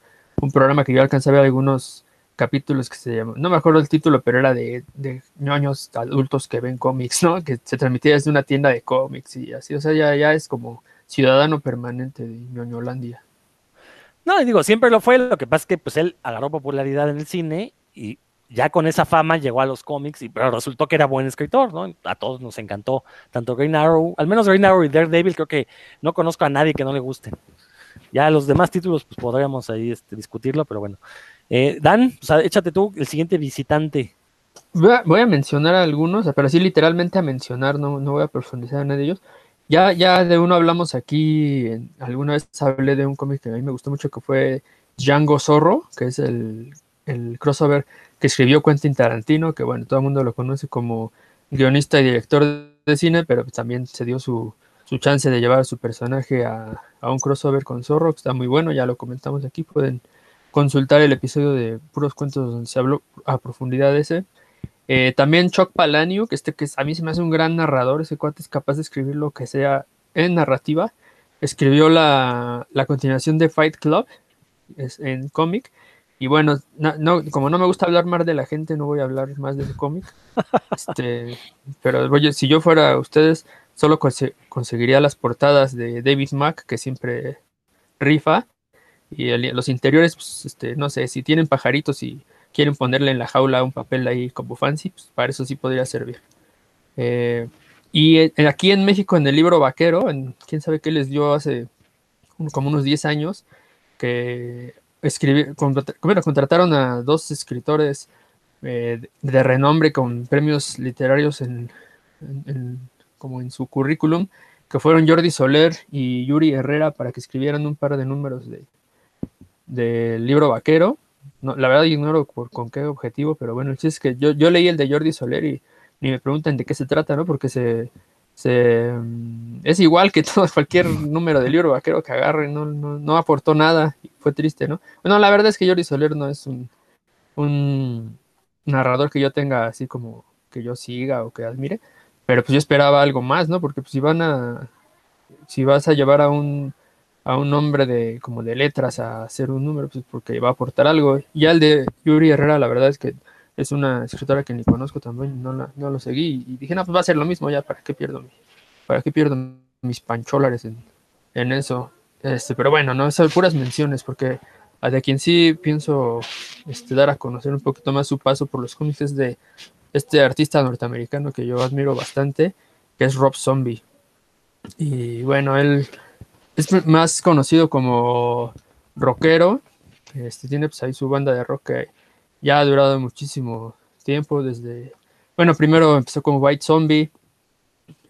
un programa que yo alcancé a ver algunos capítulos que se llama, no me acuerdo el título, pero era de, de ñoños adultos que ven cómics, ¿no? Que se transmitía desde una tienda de cómics y así, o sea, ya, ya es como ciudadano permanente de ñoñolandia. No, digo, siempre lo fue, lo que pasa es que pues él agarró popularidad en el cine y ya con esa fama llegó a los cómics, y, pero resultó que era buen escritor, ¿no? A todos nos encantó, tanto Green Arrow, al menos Green Arrow y Daredevil, creo que no conozco a nadie que no le guste. Ya los demás títulos, pues podríamos ahí este, discutirlo, pero bueno. Eh, Dan, pues, échate tú el siguiente visitante. Voy a, mencionar algunos, pero sí literalmente a mencionar, no, no voy a profundizar en de ellos. Ya, ya de uno hablamos aquí, alguna vez hablé de un cómic que a mí me gustó mucho, que fue Django Zorro, que es el, el crossover que escribió Quentin Tarantino, que bueno, todo el mundo lo conoce como guionista y director de cine, pero también se dio su, chance de llevar a su personaje a, un crossover con Zorro, que está muy bueno, ya lo comentamos aquí, pueden consultar el episodio de Puros Cuentos donde se habló a profundidad de ese. Eh, también Chuck Palahniuk, que este que a mí se me hace un gran narrador, ese cuate es capaz de escribir lo que sea en narrativa. Escribió la, la continuación de Fight Club es, en cómic y bueno, no, como no me gusta hablar más de la gente, no voy a hablar más de cómic. [laughs] Este, pero oye, si yo fuera ustedes, solo conseguiría las portadas de David Mack, que siempre rifa, y los interiores, pues, este, no sé, si tienen pajaritos y quieren ponerle en la jaula un papel ahí como fancy, pues para eso sí podría servir. Eh, y aquí en México, en el libro Vaquero, en, quién sabe qué les dio hace como unos 10 años, que escribir, contrataron a dos escritores eh, de renombre con premios literarios en, como en su currículum, que fueron Jordi Soler y Yuri Herrera para que escribieran un par de números de del libro Vaquero. La verdad ignoro por, con qué objetivo, pero bueno, es que yo, yo leí el de Jordi Soler y ni me preguntan de qué se trata, ¿no? Porque se, se mm, es igual que [laughs] todo, cualquier número del libro vaquero que agarre, no, no, no aportó nada, fue triste, ¿no? Bueno, la verdad es que Jordi Soler no es un, un narrador que yo tenga así como que yo siga o que admire, pero pues yo esperaba algo más, ¿no? Porque pues si van a, si vas a llevar a un, a un hombre de, como de letras a hacer un número, pues porque va a aportar algo. Y al de Yuri Herrera, la verdad es que es una escritora que ni conozco también, no, la, no lo seguí y dije, no, pues va a ser lo mismo ya, ¿para qué pierdo, para qué pierdo mis pancholares en, en eso? Este, pero bueno, no, son puras menciones porque a de quien sí pienso este, dar a conocer un poquito más su paso por los cómics de este artista norteamericano que yo admiro bastante, que es Rob Zombie. Y bueno, él es más conocido como rockero. Este, tiene pues ahí su banda de rock que ya ha durado muchísimo tiempo desde... Bueno, primero empezó como White Zombie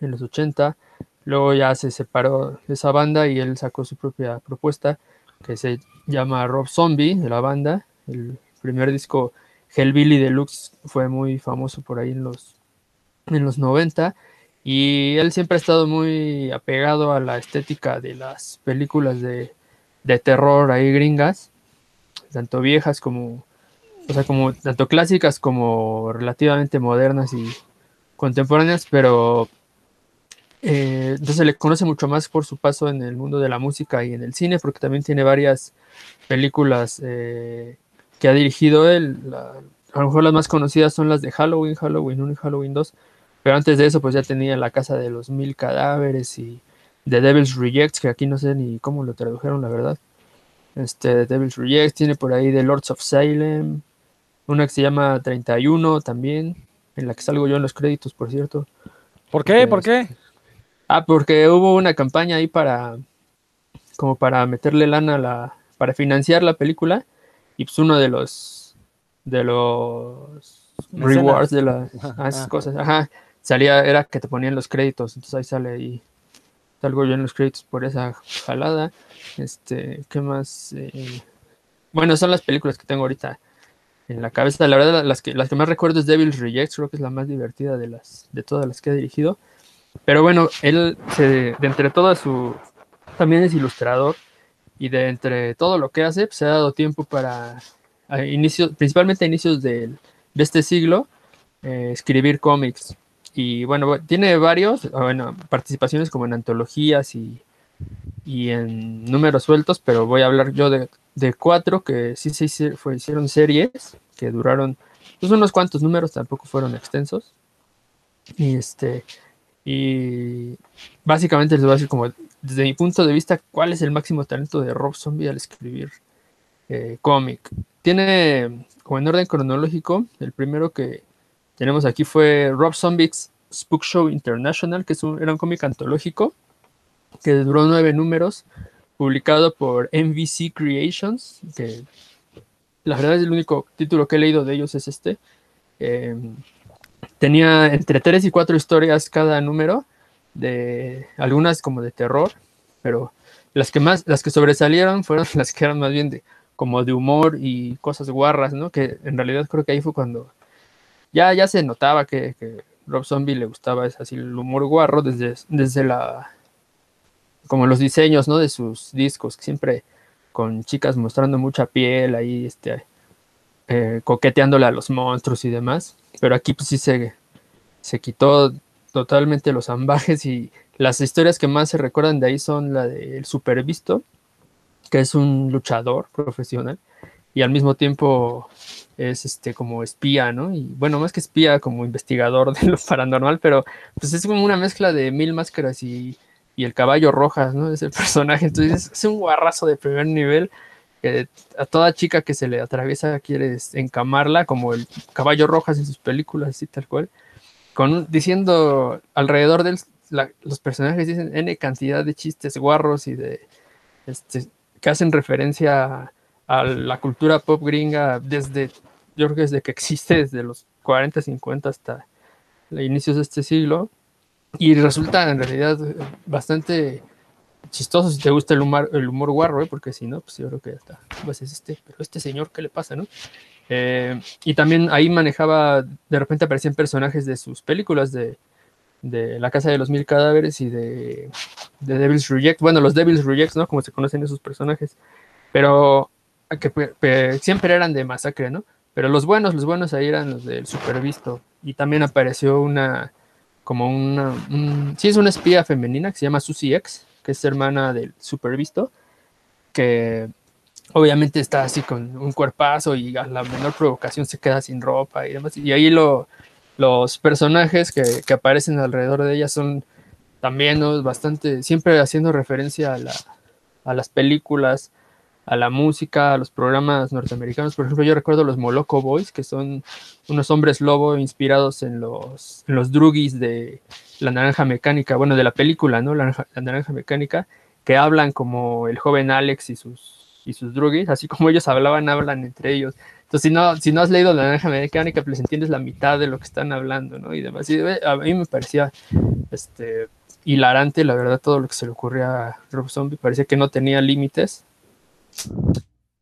en los 80, luego ya se separó de esa banda y él sacó su propia propuesta que se llama Rob Zombie de la banda. El primer disco Hellbilly Deluxe fue muy famoso por ahí en los, en los 90 y él siempre ha estado muy apegado a la estética de las películas de, de terror ahí gringas, tanto viejas como, o sea, como tanto clásicas como relativamente modernas y contemporáneas, pero eh, entonces le conoce mucho más por su paso en el mundo de la música y en el cine, porque también tiene varias películas eh, que ha dirigido él. a lo mejor las más conocidas son las de Halloween, Halloween 1 y Halloween 2, pero antes de eso pues ya tenía La Casa de los Mil Cadáveres y The Devil's Rejects, que aquí no sé ni cómo lo tradujeron, la verdad. Este, The Devil's Rejects, tiene por ahí The Lords of Salem, una que se llama 31 también, en la que salgo yo en los créditos, por cierto. ¿Por qué? ¿Por qué? Ah, porque hubo una campaña ahí para, como para meterle lana a la, para financiar la película, y pues uno de los, de los rewards de las, ah, cosas, ajá, salía, era que te ponían los créditos, entonces ahí sale ahí, salgo yo en los créditos por esa jalada, este, ¿qué más? Eh, bueno, son las películas que tengo ahorita en la cabeza. La verdad, las que, las que más recuerdo es Devil's Rejects, creo que es la más divertida de, las, de todas las que ha dirigido. Pero bueno, él, de entre todo su... También es ilustrador y de entre todo lo que hace, pues, se ha dado tiempo para, inicios, principalmente a inicios de, de este siglo, eh, escribir cómics. Y bueno, tiene varios, bueno, participaciones como en antologías y, y en números sueltos, pero voy a hablar yo de, de cuatro que sí se hicieron, series que duraron pues unos cuantos números, tampoco fueron extensos. Y este, y básicamente les voy a decir como desde mi punto de vista cuál es el máximo talento de Rob Zombie al escribir eh, cómic. Tiene como en orden cronológico, el primero que tenemos aquí fue Rob Zombie's Spook Show International, que es un, era un cómic antológico que duró nueve números publicado por MVC Creations, que la verdad es el único título que he leído de ellos es este. Em, tenía entre tres y cuatro historias cada número, de algunas como de terror, pero las que más, las que sobresalieron fueron [laughs] las que eran más bien de como de humor y cosas guarras, ¿no? Que en realidad creo que ahí fue cuando ya, ya se notaba que, Rob Zombie le gustaba así el humor guarro desde, desde la como los diseños, ¿no? De sus discos, siempre con chicas mostrando mucha piel ahí, este, eh, coqueteándole a los monstruos y demás. Pero aquí pues sí se, se quitó totalmente los ambajes y las historias que más se recuerdan de ahí son la del Supervisto, que es un luchador profesional y al mismo tiempo es este como espía, ¿no? Y bueno, más que espía, como investigador [laughs] de lo paranormal, pero pues es como una mezcla de mil máscaras y, y el caballo rojas, ¿no? Ese [laughs] personaje. Entonces es un guarrazo de primer nivel a toda chica que se le atraviesa quieres encamarla, como el caballo rojas en sus películas, así tal cual, con diciendo alrededor de los personajes dicen N cantidad de chistes guarros y de este, que hacen referencia a la cultura pop gringa desde, yo creo que desde que existe, desde los 40, 50 hasta inicios de este siglo. Y resulta en realidad bastante chistoso si te gusta el humor, el humor guarro, ¿eh? porque si no, pues yo creo que ya está. Pues es este, pero este señor, ¿qué le pasa, no? Eh, y también ahí manejaba, de repente aparecían personajes de sus películas de, de La Casa de los Mil Cadáveres y de, de Devil's Reject. Bueno, los Devil's Rejects, ¿no? Como se conocen esos personajes. Pero que siempre eran de masacre, ¿no? Pero los buenos, los buenos ahí eran los del Supervisto. Y también apareció una, como una, sí es una espía femenina que se llama Susie X, que es hermana del Supervisto, que obviamente está así con un cuerpazo y a la menor provocación se queda sin ropa y demás. Y ahí lo, los personajes que, que, aparecen alrededor de ella son también bastante, siempre haciendo referencia a, la, a las películas a la música, a los programas norteamericanos. Por ejemplo, yo recuerdo los Moloco Boys, que son unos hombres lobo inspirados en los, en los drugis de La Naranja Mecánica, bueno, de la película, ¿no? La, Naranja Mecánica, que hablan como el joven Alex y sus, y sus drugis, así como ellos hablaban, hablan entre ellos. Entonces, si no, si no has leído La Naranja Mecánica, pues entiendes la mitad de lo que están hablando, ¿no? Y demás. Y a mí me parecía este, hilarante, la verdad, todo lo que se le ocurría a Rob Zombie. Parecía que no tenía límites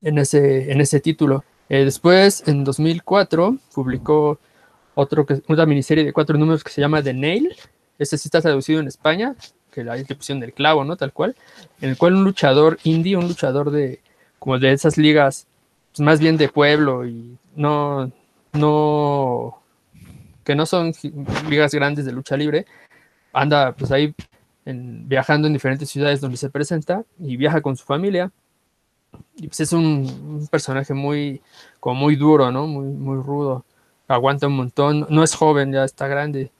en ese, en ese título. Eh, después, en 2004, publicó otro que, una miniserie de cuatro números que se llama The Nail. Este sí está traducido en España, que la descripción del clavo, ¿no? Tal cual. En el cual un luchador indie, un luchador de como de esas ligas, pues más bien de pueblo y no, no, que no son ligas grandes de lucha libre, anda pues ahí viajando en diferentes ciudades donde se presenta y viaja con su familia y pues es un, personaje muy, como muy duro, ¿no? Muy, muy rudo. Aguanta un montón. No es joven, ya está grande.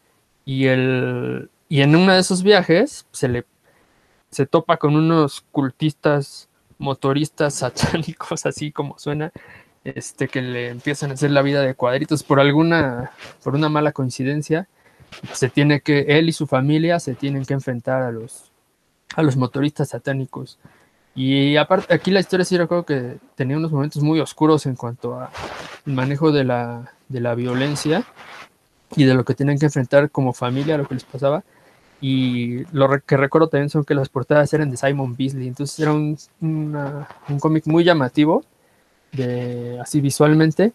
Y, el, y en uno de esos viajes se le se topa con unos cultistas motoristas [laughs] satánicos, así como suena, este, que le empiezan a hacer la vida de cuadritos por alguna, por una mala coincidencia. Se tiene que, él y su familia se tienen que enfrentar a los, a los motoristas satánicos. Y aparte, aquí la historia sí recuerdo que tenía unos momentos muy oscuros en cuanto a el manejo de la, de la violencia y de lo que tenían que enfrentar como familia, lo que les pasaba. Y lo que recuerdo también son que las portadas eran de Simon Beasley, entonces era un, un cómic muy llamativo, de, así visualmente.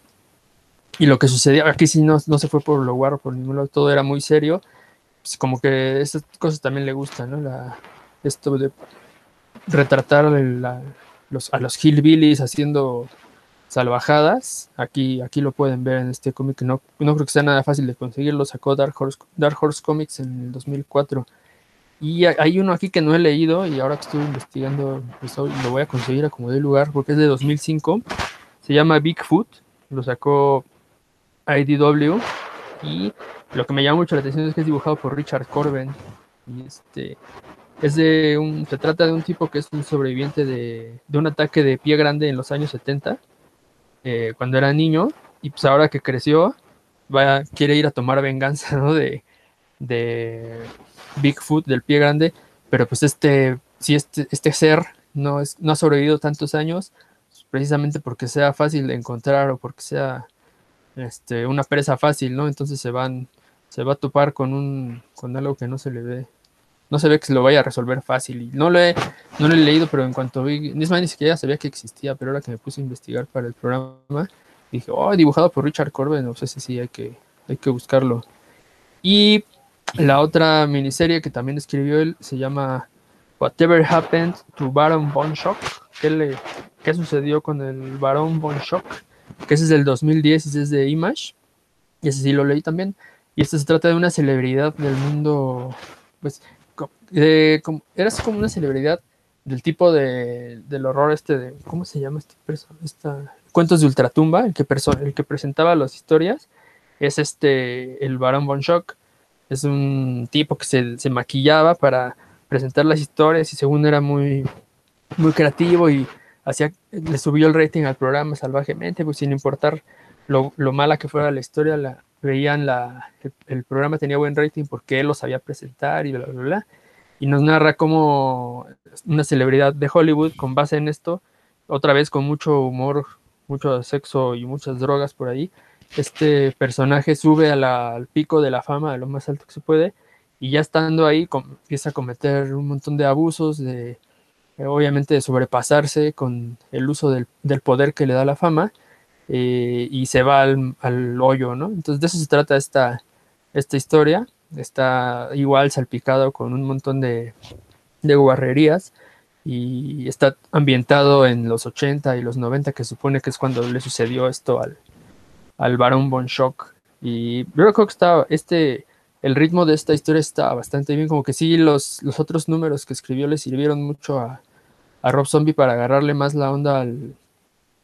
Y lo que sucedía, aquí sí no, no se fue por lo guarro, por ningún lado, todo era muy serio. Pues como que esas cosas también le gustan, ¿no? La, esto de retratar a los, hillbillies haciendo salvajadas. Aquí, aquí lo pueden ver en este cómic. No, no creo que sea nada fácil de conseguirlo. Sacó Dark Horse, Dark Horse Comics en el 2004. Y hay uno aquí que no he leído y ahora que estoy investigando lo voy a conseguir a como de lugar porque es de 2005. Se llama Bigfoot. Lo sacó IDW. Y lo que me llama mucho la atención es que es dibujado por Richard Corben. Y este es de un, se trata de un tipo que es un sobreviviente de, un ataque de pie grande en los años 70, eh, cuando era niño, y pues ahora que creció, va, quiere ir a tomar venganza, [laughs] ¿no? De, de Bigfoot, del pie grande, pero pues este, si este, este ser no, es, no ha sobrevivido tantos años, precisamente porque sea fácil de encontrar o porque sea este, una presa fácil, ¿no? Entonces se van, se va a topar con un, con algo que no se le ve no se ve que se lo vaya a resolver fácil. Y no lo he, no lo he leído, pero en cuanto vi, ni siquiera sabía que existía, pero ahora que me puse a investigar para el programa, dije, oh, dibujado por Richard Corbin, no sé si sí hay que, hay que buscarlo. Y la otra miniserie que también escribió él se llama Whatever Happened to Baron Von Shock. ¿Qué, le, qué sucedió con el Baron Von Shock? Que ese es del 2010 y es de Image. Y ese sí lo leí también. Y este se trata de una celebridad del mundo, pues eras como una celebridad del tipo de, del horror este de, ¿cómo se llama este esta, Cuentos de Ultratumba, el que, el que presentaba las historias, es este, el Baron Von Shock. Es un tipo que se, se maquillaba para presentar las historias y según era muy, muy creativo y hacía, le subió el rating al programa salvajemente, pues sin importar lo, lo mala que fuera la historia, la, veían la, el, programa tenía buen rating porque él lo sabía presentar y bla, bla, bla. Y nos narra como una celebridad de Hollywood, con base en esto, otra vez con mucho humor, mucho sexo y muchas drogas por ahí, este personaje sube al pico de la fama, a lo más alto que se puede, y ya estando ahí empieza a cometer un montón de abusos, de obviamente de sobrepasarse con el uso del, del poder que le da la fama, eh, y se va al, hoyo, ¿no? Entonces de eso se trata esta, esta historia, está igual salpicado con un montón de, de guarrerías y está ambientado en los 80 y los 90, que supone que es cuando le sucedió esto al, al Barón Von. Y yo está, este, el ritmo de esta historia está bastante bien, como que sí, los, los otros números que escribió le sirvieron mucho a, a Rob Zombie para agarrarle más la onda al,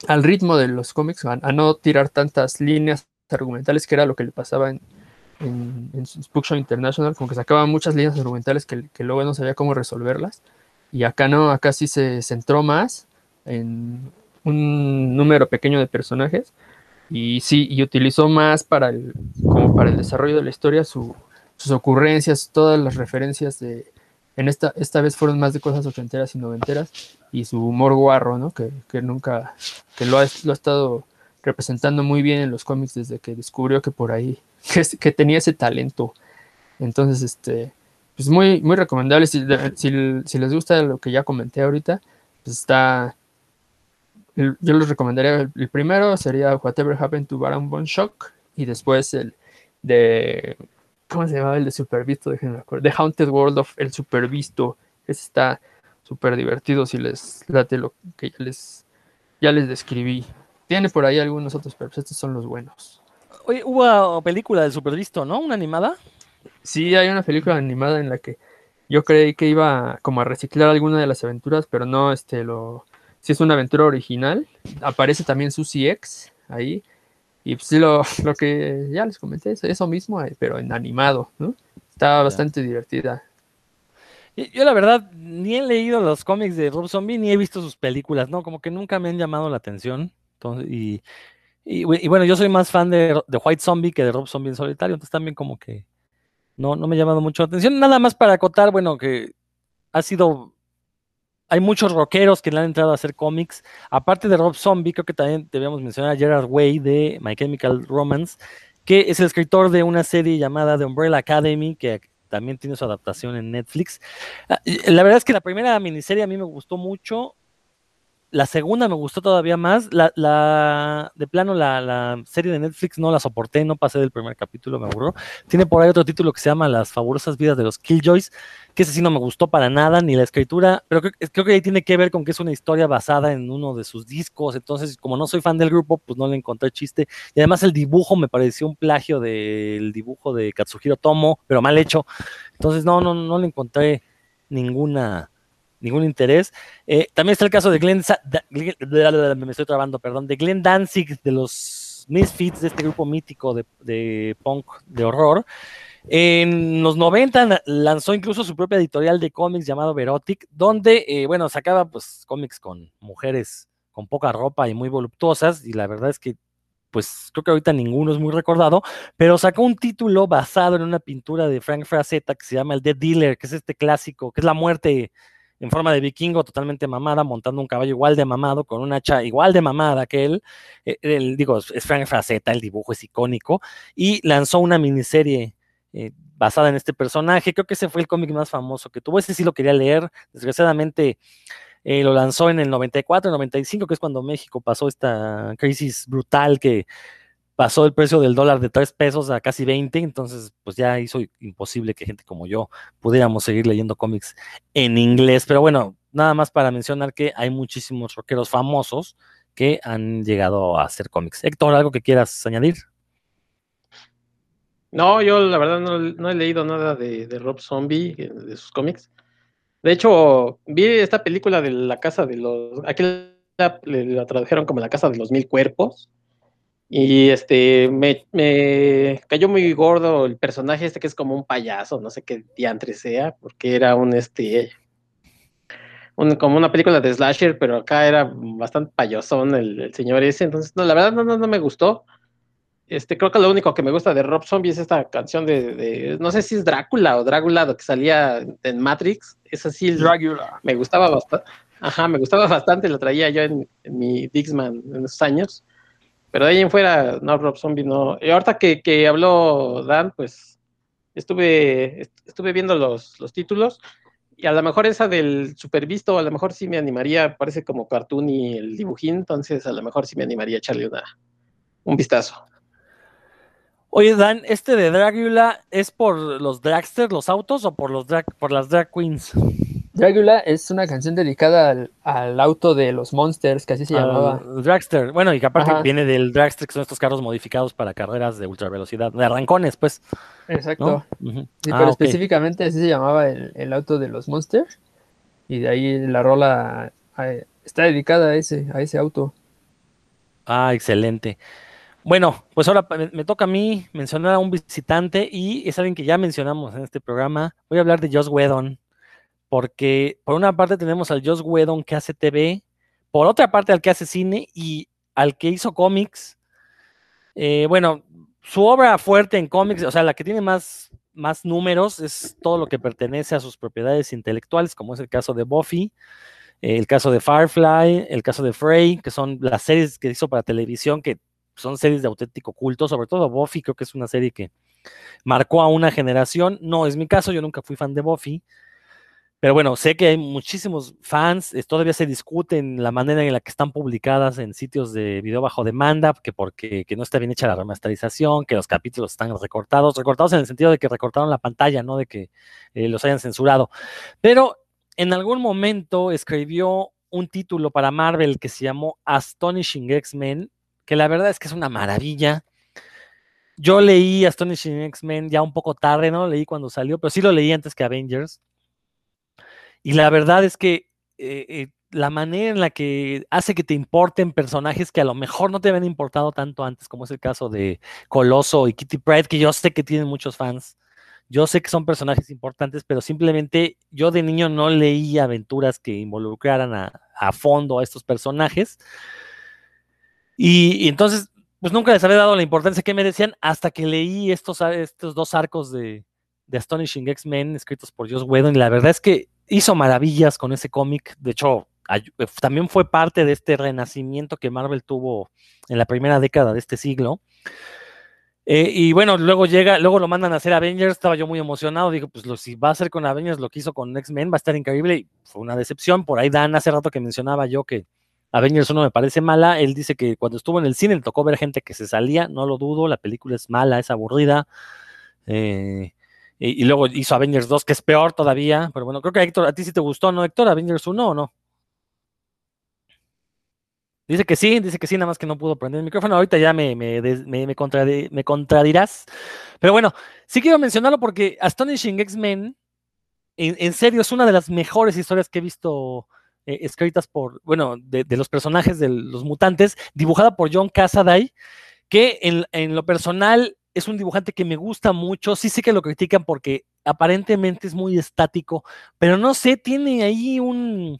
al ritmo de los cómics, a, no tirar tantas líneas argumentales, que era lo que le pasaba en, en, en International, como que sacaba muchas líneas argumentales que, que, luego no sabía cómo resolverlas. Y acá no, acá sí se centró más en un número pequeño de personajes. Y sí, y utilizó más para el, como para el desarrollo de la historia sus ocurrencias, todas las referencias de, en esta, esta vez fueron más de cosas ochenteras y noventeras y su humor guarro, ¿no? Que, nunca, que lo ha, lo ha, estado representando muy bien en los cómics desde que descubrió que por ahí, [laughs] que, tenía ese talento. Entonces, este, pues muy, muy recomendable. Si, si, les gusta lo que ya comenté ahorita, pues está, yo les recomendaría, el, primero sería Whatever Happened to Baron Von Shock y después el de ¿Cómo se llamaba el de Supervisto? Déjenme The Haunted World of El Supervisto. Ese está súper divertido si les late lo que ya les, ya les describí. Tiene por ahí algunos otros, pero pues estos son los buenos. Oye, hubo película del Supervisto, ¿no? ¿Una animada? Sí, hay una película animada en la que yo creí que iba como a reciclar alguna de las aventuras, pero no, este, lo... Si es una aventura original, aparece también Susie X ahí y pues lo, [laughs] lo que ya les comenté, eso mismo, eh, pero en animado, ¿no? Está bastante divertida. Yo la verdad ni he leído los cómics de Rob Zombie ni he visto sus películas, ¿no? Como que nunca me han llamado la atención. Entonces, y, y, bueno, yo soy más fan de, de, White Zombie que de Rob Zombie en solitario, entonces también como que no, no me ha llamado mucho la atención. Nada más para acotar, bueno, que ha sido hay muchos rockeros que le han entrado a hacer cómics. Aparte de Rob Zombie, creo que también debíamos mencionar a Gerard Way de My Chemical Romance, que es el escritor de una serie llamada The Umbrella Academy, que también tiene su adaptación en Netflix. Ah, la verdad es que la primera miniserie a mí me gustó mucho. La segunda me gustó todavía más. La, de plano, la, serie de Netflix no la soporté, no pasé del primer capítulo, me aburrió. Tiene por ahí otro título que se llama Las fabulosas vidas de los Killjoys, que ese sí no me gustó para nada, ni la escritura, pero creo, creo, que ahí tiene que ver con que es una historia basada en uno de sus discos. Entonces, como no soy fan del grupo, pues no le encontré chiste. Y además el dibujo me pareció un plagio del dibujo de Katsuhiro Tomo, pero mal hecho. Entonces, no, no, no le encontré ninguna ningún interés. Eh, también está el caso de Glenn, me estoy trabando, perdón, de Glenn Danzig, de los Misfits, de este grupo mítico de, punk de horror. En los 90 lanzó incluso su propia editorial de cómics llamado Verotic, donde, eh, bueno, sacaba pues cómics con mujeres con poca ropa y muy voluptuosas, y la verdad es que pues creo que ahorita ninguno es muy recordado, pero sacó un título basado en una pintura de Frank Frazetta que se llama El Dead Dealer, que es este clásico, que es la muerte en forma de vikingo, totalmente mamada, montando un caballo igual de mamado, con una hacha igual de mamada que él. Eh, digo, es Frank Frazetta, el dibujo es icónico, y lanzó una miniserie eh, basada en este personaje. Creo que ese fue el cómic más famoso que tuvo. Ese sí lo quería leer. Desgraciadamente eh, lo lanzó en el 94, 95, que es cuando México pasó esta crisis brutal que pasó el precio del dólar de 3 pesos a casi 20, entonces pues ya hizo imposible que gente como yo pudiéramos seguir leyendo cómics en inglés. Pero bueno, nada más para mencionar que hay muchísimos rockeros famosos que han llegado a hacer cómics. Héctor, ¿algo que quieras añadir? No, yo la verdad no, he leído nada de, Rob Zombie, de sus cómics. De hecho, vi esta película de la casa de los. Aquí la tradujeron como la casa de los mil cuerpos. Y este, me, me, cayó muy gordo el personaje este que es como un payaso, no sé qué diantre sea, porque era un este, un, como una película de slasher, pero acá era bastante payosón el, el señor ese, entonces no, la verdad no, no, no, me gustó. Este, creo que lo único que me gusta de Rob Zombie es esta canción de, de no sé si es Drácula o Drácula que salía en Matrix, es así. Drácula. Me gustaba bastante, ajá, me gustaba bastante, lo traía yo en, en mi Dixman en esos años. Pero de ahí en fuera, no, Rob Zombie no. Y ahorita que, que habló Dan, pues estuve, estuve viendo los, los títulos y a lo mejor esa del supervisto, a lo mejor sí me animaría, parece como cartoon y el dibujín, entonces a lo mejor sí me animaría a echarle una, un vistazo. Oye, Dan, ¿este de Dragula es por los dragsters, los autos, o por los drag, por las drag queens? Dragula es una canción dedicada al, al, auto de los Monsters, que así se llamaba. Uh, dragster, bueno, y que aparte Ajá. viene del dragster, que son estos carros modificados para carreras de ultra velocidad, de arrancones, pues. Exacto. ¿no? Uh -huh. sí, ah, pero okay. específicamente así se llamaba el, el, auto de los Monsters. Y de ahí la rola está dedicada a ese, a ese auto. Ah, excelente. Bueno, pues ahora me, me, toca a mí mencionar a un visitante y es alguien que ya mencionamos en este programa. Voy a hablar de Joss Whedon porque por una parte tenemos al Joss Whedon que hace TV, por otra parte al que hace cine y al que hizo cómics. Eh, bueno, su obra fuerte en cómics, o sea, la que tiene más, más números es todo lo que pertenece a sus propiedades intelectuales, como es el caso de Buffy, el caso de Firefly, el caso de Frey, que son las series que hizo para televisión, que son series de auténtico culto, sobre todo Buffy, creo que es una serie que marcó a una generación. No es mi caso, yo nunca fui fan de Buffy, pero bueno, sé que hay muchísimos fans, todavía se discuten la manera en la que están publicadas en sitios de video bajo demanda, que porque que no está bien hecha la remasterización, que los capítulos están recortados, recortados en el sentido de que recortaron la pantalla, no de que eh, los hayan censurado. Pero en algún momento escribió un título para Marvel que se llamó Astonishing X-Men, que la verdad es que es una maravilla. Yo leí Astonishing X-Men ya un poco tarde, ¿no? Leí cuando salió, pero sí lo leí antes que Avengers. Y la verdad es que eh, eh, la manera en la que hace que te importen personajes que a lo mejor no te habían importado tanto antes, como es el caso de Coloso y Kitty Pride, que yo sé que tienen muchos fans. Yo sé que son personajes importantes, pero simplemente yo de niño no leí aventuras que involucraran a, a fondo a estos personajes. Y, entonces, pues nunca les había dado la importancia que merecían hasta que leí estos, estos dos arcos de, de Astonishing X-Men escritos por Joss Whedon. Y la verdad es que hizo maravillas con ese cómic. De hecho, eh, también fue parte de este renacimiento que Marvel tuvo en la primera década de este siglo. Eh, y bueno, luego llega, luego lo mandan a hacer Avengers, estaba yo muy emocionado, digo, pues si va a hacer con Avengers lo que hizo con X-Men, va a estar increíble, y fue una decepción, por ahí Dan hace rato que mencionaba yo que Avengers 1 me parece mala, él dice que cuando estuvo en el cine le tocó ver gente que se salía, no lo dudo, la película es mala, es aburrida, eh, y, luego hizo Avengers 2, que es peor todavía. Pero bueno, creo que Héctor, a ti sí te gustó, ¿no, Héctor? Avengers 1 o no? Dice que sí, dice que sí, nada más que no pudo prender el micrófono. Ahorita ya me, me, me, me, contradi me contradirás. Pero bueno, sí quiero mencionarlo porque Astonishing X-Men, en, serio, es una de las mejores historias que he visto eh, escritas por, bueno, de, los personajes de los mutantes, dibujada por John Cassaday, que en lo personal es un dibujante que me gusta mucho, sí sé que lo critican porque aparentemente es muy estático, pero no sé, tiene ahí un,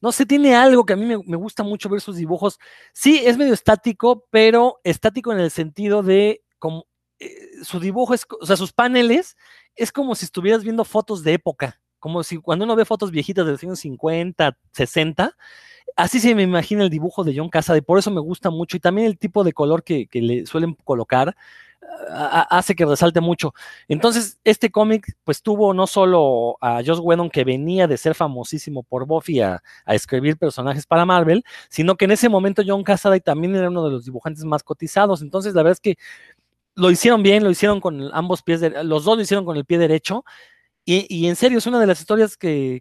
no sé, tiene algo que a mí me, gusta mucho ver sus dibujos. Sí, es medio estático, pero estático en el sentido de como eh, su dibujo es, o sea, sus paneles es como si estuvieras viendo fotos de época, como si cuando uno ve fotos viejitas de los años 50, 60, así se me imagina el dibujo de John Cassaday, por eso me gusta mucho y también el tipo de color que le suelen colocar hace que resalte mucho. Entonces, este cómic, pues tuvo no solo a Joss Whedon, que venía de ser famosísimo por Buffy a, escribir personajes para Marvel, sino que en ese momento John Cassaday también era uno de los dibujantes más cotizados. Entonces, la verdad es que lo hicieron bien, lo hicieron con ambos pies, de, los dos lo hicieron con el pie derecho. Y, en serio, es una de las historias que,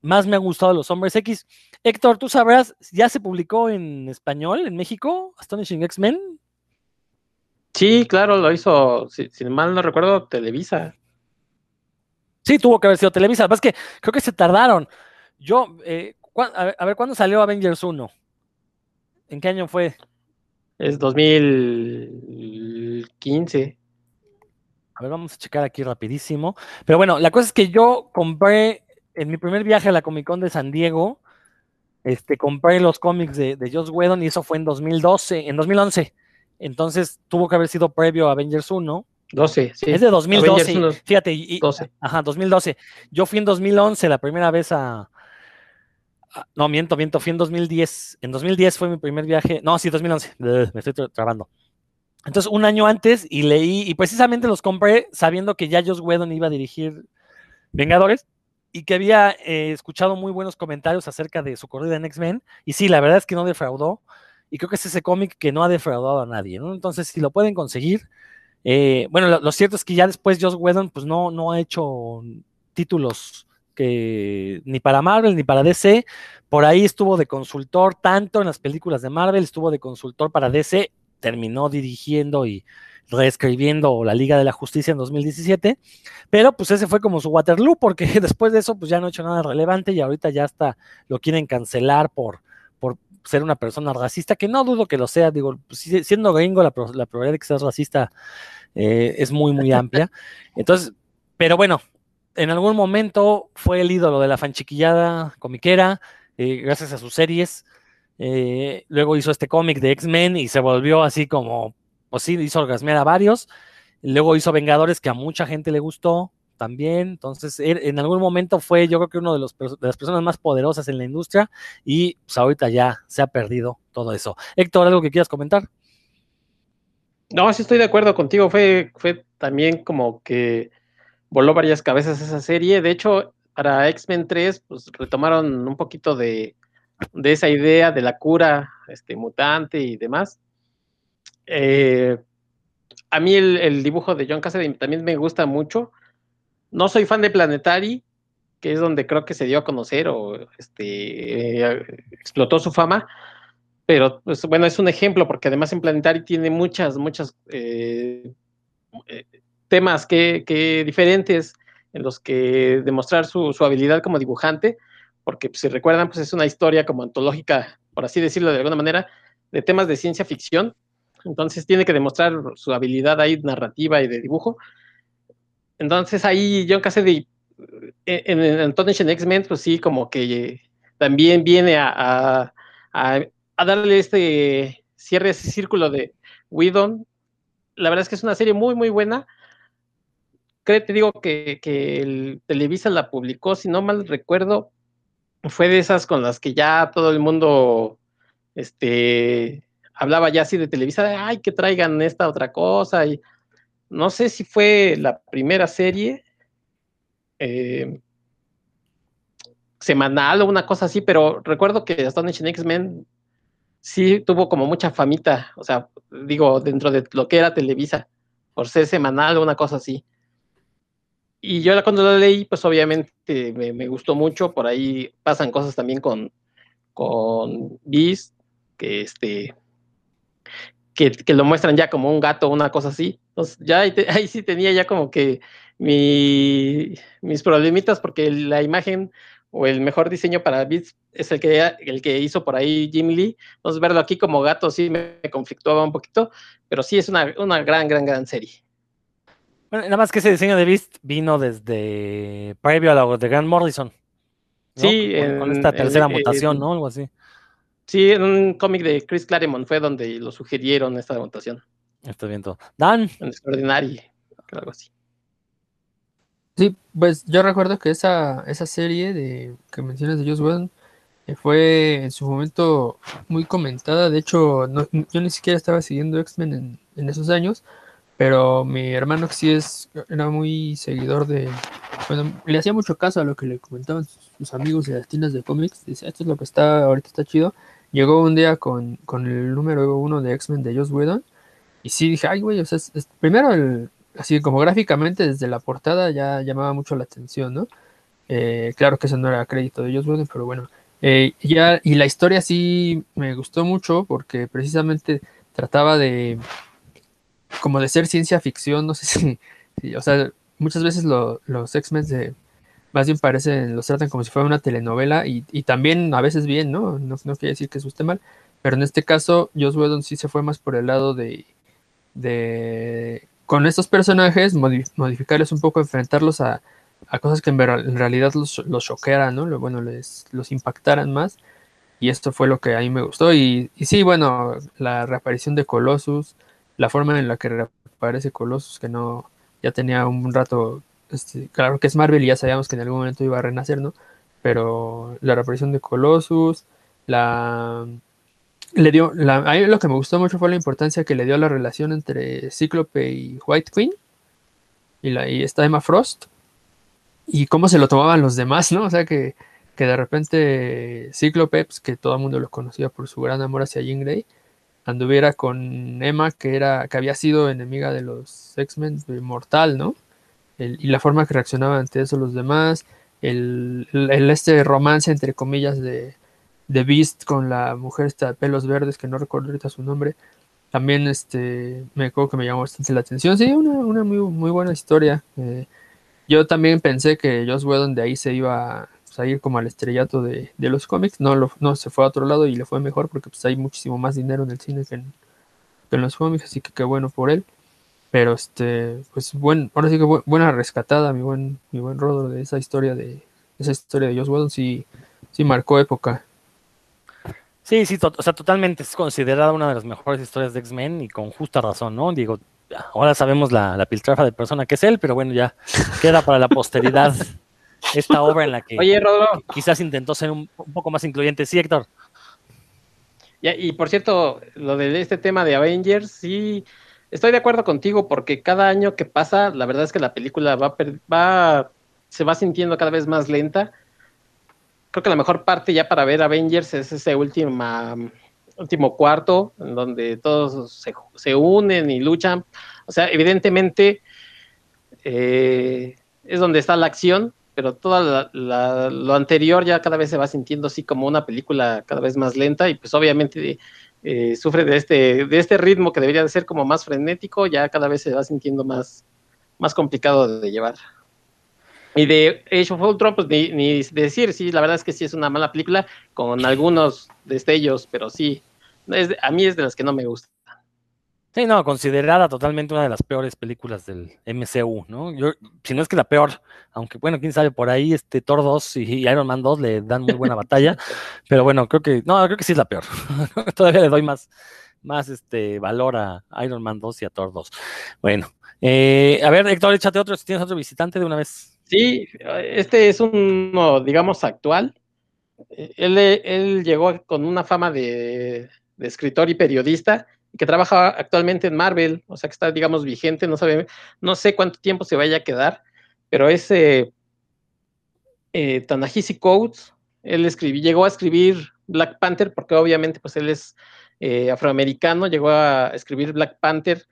más me han gustado los Hombres X. Héctor, tú sabrás, ¿ya se publicó en español en México? Astonishing X-Men. Sí, claro, lo hizo, si, si, mal no recuerdo, Televisa. Sí, tuvo que haber sido Televisa. Lo que creo que se tardaron. Yo, eh, ¿cuá- a, ver, a ver, ¿cuándo salió Avengers 1? ¿En qué año fue? Es 2015. A ver, vamos a checar aquí rapidísimo. Pero bueno, la cosa es que yo compré en mi primer viaje a la Comic Con de San Diego, este, compré los cómics de, de Joss Whedon y eso fue en 2012, en 2011. Entonces tuvo que haber sido previo a Avengers 1. 12, sí. Es de 2012. Avengers 1, Fíjate, y, y- 12. ajá, 2012. Yo fui en 2011 la primera vez a, a- no, miento, miento, fui en 2010. En 2010 fue mi primer viaje. No, sí, 2011. Ugh, Me estoy tra- trabando. Entonces, un año antes y leí, y precisamente los compré sabiendo que ya Joss Whedon iba a dirigir Vengadores y que había eh, escuchado muy buenos comentarios acerca de su corrida en X-Men. Y sí, la verdad es que no defraudó. Y creo que es ese cómic que no ha defraudado a nadie, ¿no? Entonces, si lo pueden conseguir, eh, bueno, lo, cierto es que ya después Joss Whedon pues no, no ha hecho títulos que ni para Marvel ni para DC. Por ahí estuvo de consultor tanto en las películas de Marvel, estuvo de consultor para DC, terminó dirigiendo y reescribiendo la Liga de la Justicia en 2017, pero pues ese fue como su Waterloo, porque [laughs] después de eso pues ya no ha hecho nada relevante y ahorita ya hasta lo quieren cancelar por ser una persona racista, que no dudo que lo sea, digo, pues, si- siendo gringo la, la probabilidad de que seas racista eh, es muy, muy amplia. [laughs] Entonces, pero bueno, en algún momento fue el ídolo de la fanchiquillada comiquera, eh, gracias a sus series. Eh, luego hizo este cómic de X-Men y se volvió así como, pues sí, hizo orgasmear a varios. Luego hizo Vengadores que a mucha gente le gustó también. Entonces, él, en algún momento fue, yo creo que uno de, los, de las personas más poderosas en la industria y pues ahorita ya se ha perdido todo eso. Héctor, ¿algo que quieras comentar? No, sí estoy de acuerdo contigo. Fue, fue también como que voló varias cabezas esa serie. De hecho, para X-Men 3, pues retomaron un poquito de, de esa idea de la cura este, mutante y demás. Eh, a mí el, el, dibujo de John Cassidy también me gusta mucho. No soy fan de Planetary, que es donde creo que se dio a conocer o este, eh, explotó su fama. Pero, pues, bueno, es un ejemplo, porque además en Planetary tiene muchas, muchas eh, temas que, que, diferentes en los que demostrar su, su habilidad como dibujante, porque pues, si recuerdan, pues es una historia como antológica, por así decirlo de alguna manera, de temas de ciencia ficción. Entonces tiene que demostrar su habilidad ahí narrativa y de dibujo. Entonces ahí John Cassidy en, en Antonio en X-Men, pues sí, como que también viene a, darle este cierre ese círculo de Whedon. La verdad es que es una serie muy, muy buena. Creo, te digo que, que el Televisa la publicó, si no mal recuerdo, fue de esas con las que ya todo el mundo este, hablaba ya así de Televisa, de, ay, que traigan esta otra cosa. Y no sé si fue la primera serie eh, semanal o una cosa así, pero recuerdo que Astonishing X-Men sí tuvo como mucha famita, o sea, digo, dentro de lo que era Televisa, por ser semanal o una cosa así. Y yo cuando la leí, pues obviamente me, me gustó mucho, por ahí pasan cosas también con, con Beast, que este que, que, lo muestran ya como un gato, una cosa así. Entonces, ya ahí, te, [laughs] ahí sí tenía ya como que mi, mis problemitas, porque la imagen o el mejor diseño para Beats es el que, el que hizo por ahí Jim Lee. Entonces, verlo aquí como gato sí me, conflictuaba un poquito, pero sí es una, una gran, gran, gran serie. Bueno, nada más que ese diseño de Beast vino desde previo a la de Grant Morrison. ¿no? Sí, con, en, con, esta tercera en, mutación, en, ¿no? Algo así. Sí, en un cómic de Chris Claremont fue donde lo sugirieron esta mutación. Estoy viendo. Dan. En Extraordinary, algo así. Sí, pues yo recuerdo que esa, esa serie de que mencionas de Joss Whedon eh, fue en su momento muy comentada. De hecho, no, yo ni siquiera estaba siguiendo X-Men en, en, esos años, pero mi hermano que sí es, era muy seguidor de... Bueno, le hacía mucho caso a lo que le comentaban sus, sus amigos de las tiendas de cómics. Dice, esto es lo que está, ahorita está chido. Llegó un día con, con el número uno de X-Men de Joss Whedon. Y sí dije, ay, güey, o sea, primero el, así como gráficamente desde la portada ya llamaba mucho la atención, ¿no? Eh, claro que eso no era crédito de Joss Whedon, pero bueno. Eh, ya, y la historia sí me gustó mucho porque precisamente trataba de como de ser ciencia ficción, no sé [laughs] si, si o sea, muchas veces los X-Men se más bien parecen, los tratan como si fuera una telenovela y, también a veces bien, ¿no? ¿no? quiere decir que eso esté mal, pero en este caso Joss Whedon sí se fue más por el lado de, de con estos personajes modificarles un poco, enfrentarlos a, cosas que en, realidad los, los choquearan, ¿no? Bueno, les, los impactaran más. Y esto fue lo que a mí me gustó. Y, y sí, bueno, la reaparición de Colossus, la forma en la que reaparece Colossus, que no, ya tenía un rato este, claro que es Marvel y ya sabíamos que en algún momento iba a renacer, ¿no? Pero la reaparición de Colossus, la le dio la, a mí lo que me gustó mucho fue la importancia que le dio la relación entre Cíclope y White Queen y, la, y esta Emma Frost y cómo se lo tomaban los demás, ¿no? O sea que, que de repente Cíclope, pues, que todo el mundo lo conocía por su gran amor hacia Jean Grey, anduviera con Emma, que era que había sido enemiga de los X-Men, Mortal, ¿no? Y la forma que reaccionaba ante eso los demás, el, este romance entre comillas de, de, Beast con la mujer esta de pelos verdes, que no recuerdo ahorita su nombre, también este, me acuerdo que me llamó bastante la atención. Sí, una, muy, muy buena historia. Eh, yo también pensé que Joss Whedon de ahí se iba pues, a ir como al estrellato de, los cómics, no, lo, no se fue a otro lado y le fue mejor porque pues hay muchísimo más dinero en el cine que en los cómics, así que qué bueno por él. Pero este, pues buen, ahora sí que buena rescatada, mi buen, mi buen Rodro, de esa historia de esa historia de Joss Whedon sí, sí marcó época. Sí, sí, o sea, totalmente es considerada una de las mejores historias de X-Men y con justa razón, ¿no? Digo, ahora sabemos la, la piltrafa de persona que es él, pero bueno, ya queda para la posteridad [laughs] esta obra en la que Oye, quizás intentó ser un, un poco más incluyente. Sí, Héctor. y por cierto, lo de este tema de Avengers, sí, Estoy de acuerdo contigo porque cada año que pasa, la verdad es que la película va, va se va sintiendo cada vez más lenta. Creo que la mejor parte ya para ver Avengers es ese última, último cuarto, en donde todos se, unen y luchan. O sea, evidentemente eh, es donde está la acción, pero todo lo anterior ya cada vez se va sintiendo así como una película cada vez más lenta y pues obviamente eh, sufre de este, de este ritmo que debería de ser como más frenético, ya cada vez se va sintiendo más, más complicado de llevar. Y de Age of Ultron, pues ni, ni, decir, sí, la verdad es que sí es una mala película, con algunos destellos, pero sí, es, a mí es de las que no me gusta. Sí, no, considerada totalmente una de las peores películas del MCU, ¿no? Yo, si no es que la peor, aunque bueno, quién sabe, por ahí este Thor 2 y, Iron Man 2 le dan muy buena batalla, [laughs] pero bueno, creo que, no, creo que sí es la peor. [laughs] Todavía le doy más, más este valor a Iron Man 2 y a Thor 2. Bueno, eh, a ver, Héctor, échate otro, si tienes otro visitante de una vez. Sí, este es uno, digamos, actual. Él, él llegó con una fama de, de escritor y periodista que trabaja actualmente en Marvel, o sea que está, digamos, vigente, no sabe, no sé cuánto tiempo se vaya a quedar, pero ese eh, Tanahisi Coates, él llegó a escribir Black Panther, porque obviamente pues él es eh, afroamericano, llegó a escribir Black Panther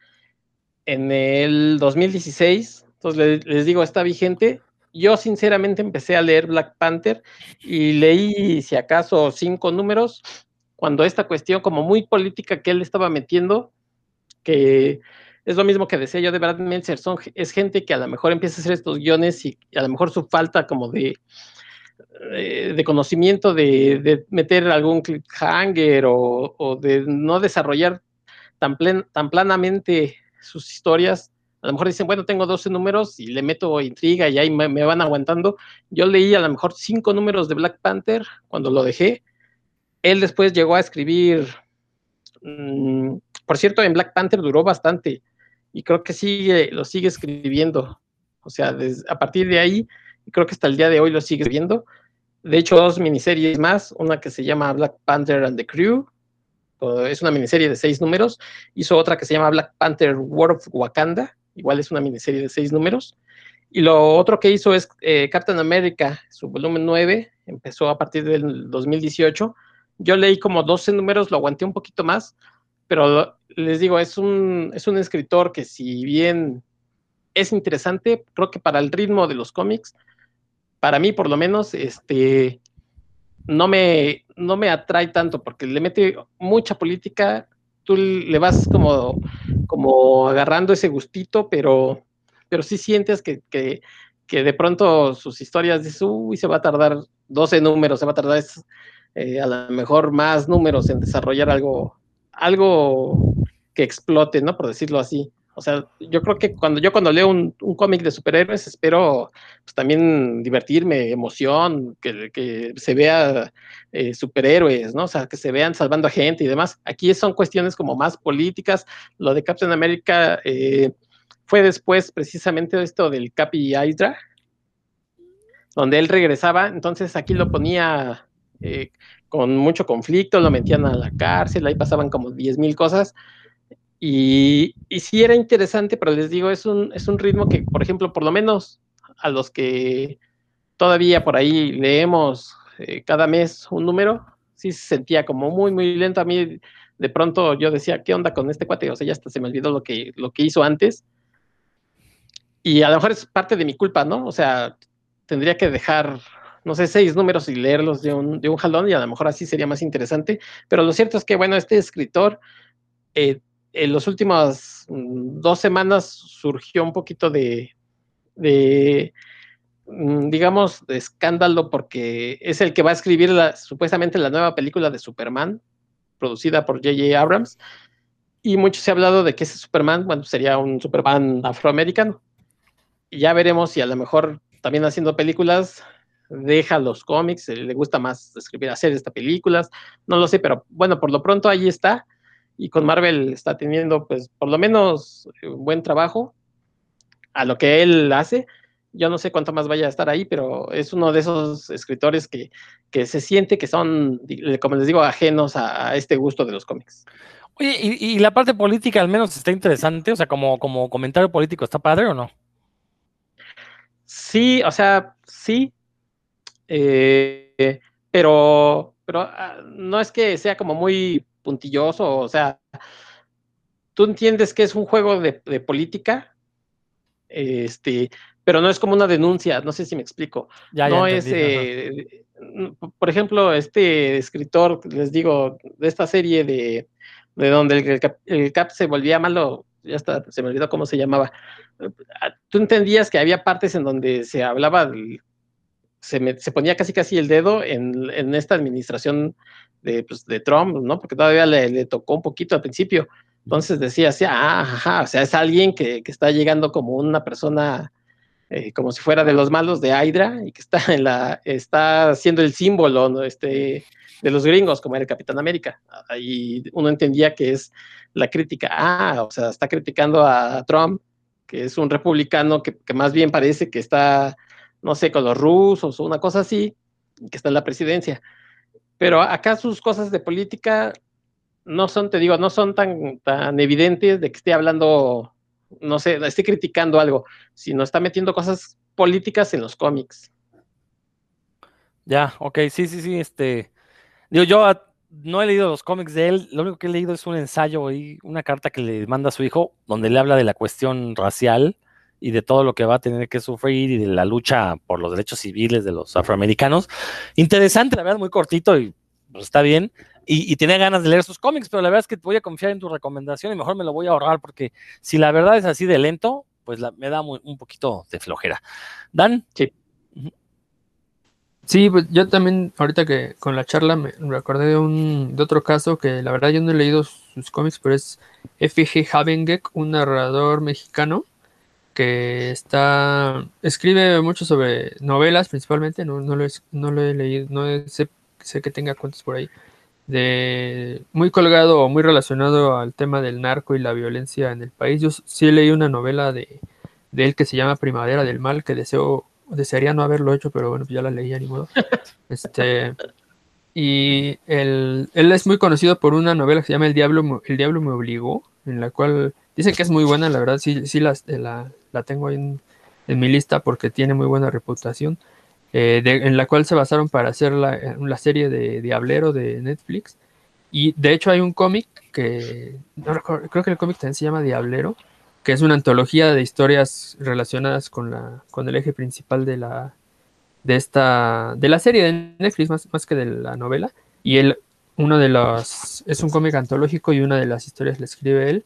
en el 2016, entonces les digo, está vigente. Yo sinceramente empecé a leer Black Panther y leí, si acaso, cinco números, cuando esta cuestión como muy política que él estaba metiendo, que es lo mismo que decía yo de Brad Meltzer, es gente que a lo mejor empieza a hacer estos guiones y, a lo mejor su falta como de, eh, de conocimiento de, meter algún cliffhanger o, o de no desarrollar tan, tan planamente sus historias, a lo mejor dicen, bueno, tengo 12 números y le meto intriga y ahí me, me, van aguantando. Yo leí a lo mejor cinco números de Black Panther cuando lo dejé él después llegó a escribir, mm, por cierto, en Black Panther duró bastante y creo que sigue, lo sigue escribiendo. O sea, a partir de ahí, creo que hasta el día de hoy lo sigue escribiendo. De hecho, dos miniseries más, una que se llama Black Panther and the Crew, es una miniserie de seis números. Hizo otra que se llama Black Panther War of Wakanda, igual es una miniserie de seis números. Y lo otro que hizo es eh, Captain America, su volumen 9, empezó a partir del 2018 yo leí como 12 números, lo aguanté un poquito más, pero les digo, es un, es un escritor que si bien es interesante, creo que para el ritmo de los cómics, para mí por lo menos, este, no me, no me atrae tanto porque le mete mucha política, tú le vas como, como agarrando ese gustito, pero pero sí sientes que, que, de pronto sus historias dices, uy, se va a tardar 12 números, se va a tardar eh, a lo mejor más números en desarrollar algo, algo que explote, ¿no? Por decirlo así. O sea, yo creo que cuando yo cuando leo un, cómic de superhéroes espero pues, también divertirme, emoción, que, se vea eh, superhéroes, ¿no? O sea, que se vean salvando a gente y demás. Aquí son cuestiones como más políticas. Lo de Captain America eh, fue después precisamente esto del Capi Hydra, donde él regresaba, entonces aquí lo ponía eh, con mucho conflicto, lo metían a la cárcel, ahí pasaban como 10 mil cosas y, y, sí era interesante, pero les digo, es un, es un ritmo que, por ejemplo, por lo menos a los que todavía por ahí leemos eh, cada mes un número, sí se sentía como muy, muy lento. A mí de pronto yo decía, ¿qué onda con este cuate? O sea, ya hasta se me olvidó lo que, lo que hizo antes. Y a lo mejor es parte de mi culpa, ¿no? O sea, tendría que dejar, no sé, seis números y leerlos de un, de un jalón y a lo mejor así sería más interesante. Pero lo cierto es que, bueno, este escritor... Eh, en las últimas mm, dos semanas surgió un poquito de, mm, digamos, de escándalo porque es el que va a escribir supuestamente la nueva película de Superman, producida por J.J. Abrams. Y mucho se ha hablado de que ese Superman, bueno, sería un Superman afroamericano. Y ya veremos si a lo mejor también haciendo películas deja los cómics, le gusta más escribir, hacer estas películas, no lo sé, pero bueno, por lo pronto ahí está y con Marvel está teniendo, pues, por lo menos eh, buen trabajo a lo que él hace. Yo no sé cuánto más vaya a estar ahí, pero es uno de esos escritores que, se siente que son, como les digo, ajenos a, este gusto de los cómics. Oye, ¿y, la parte política al menos está interesante? O sea, como, como comentario político, ¿está padre o no? Sí, o sea, sí. Eh, pero, pero ah, no es que sea como muy puntilloso, o sea, tú entiendes que es un juego de, política, este, pero no es como una denuncia, no sé si me explico. no es, eh, por ejemplo, este escritor, les digo, de esta serie de, de donde el, Cap se volvía malo, ya está, se me olvidó cómo se llamaba. Tú entendías que había partes en donde se hablaba, se, ponía casi casi el dedo en, en esta administración de, pues, Trump, ¿no? Porque todavía le, tocó un poquito al principio. Entonces decía así, ah, ajá, o sea, es alguien que, que está llegando como una persona, eh, como si fuera de los malos de Hydra y que está en la, está siendo el símbolo. Este, de los gringos, como era el Capitán América. Y uno entendía que es la crítica, ah, o sea, está criticando a Trump, que es un republicano que más bien parece que está, no sé, con los rusos o una cosa así, que está en la presidencia. Pero acá sus cosas de política no son, te digo, no son tan, tan evidentes de que esté hablando, no sé, esté criticando algo, sino está metiendo cosas políticas en los cómics. Ya, ok, sí, sí, sí, este, digo, yo no he leído los cómics de él, lo único que he leído es un ensayo y una carta que le manda a su hijo, donde le habla de la cuestión racial y de todo lo que va a tener que sufrir y de la lucha por los derechos civiles de los afroamericanos. Interesante, la verdad, muy cortito y pues, está bien. Y, y, tenía ganas de leer sus cómics, pero la verdad es que voy a confiar en tu recomendación y mejor me lo voy a ahorrar porque si la verdad es así de lento, pues me da un poquito de flojera. Dan. Sí. Sí, pues yo también, ahorita que con la charla me recordé de, un, de otro caso que la verdad yo no he leído sus cómics, pero es F.G. Havengek, un narrador mexicano que está escribe mucho sobre novelas principalmente, no, no, lo, he, no lo he leído, no sé, sé, que tenga cuentos por ahí, de muy colgado o muy relacionado al tema del narco y la violencia en el país. Yo sí leí una novela de, de él que se llama Primavera del Mal, que deseo, desearía no haberlo hecho, pero bueno, ya la leí, ni modo. [laughs] Este, y él, él es muy conocido por una novela que se llama El Diablo, El Diablo me obligó, en la cual dice que es muy buena, la verdad, sí, sí la, la, la tengo ahí en, mi lista porque tiene muy buena reputación, eh, en la cual se basaron para hacer la, eh, la, serie de Diablero de Netflix. Y de hecho hay un cómic que, creo que el cómic también se llama Diablero, que es una antología de historias relacionadas con, la, con el eje principal de la, de esta, de la serie de Netflix, más, más que de la novela. Y él, uno de los, es un cómic antológico y una de las historias la escribe él.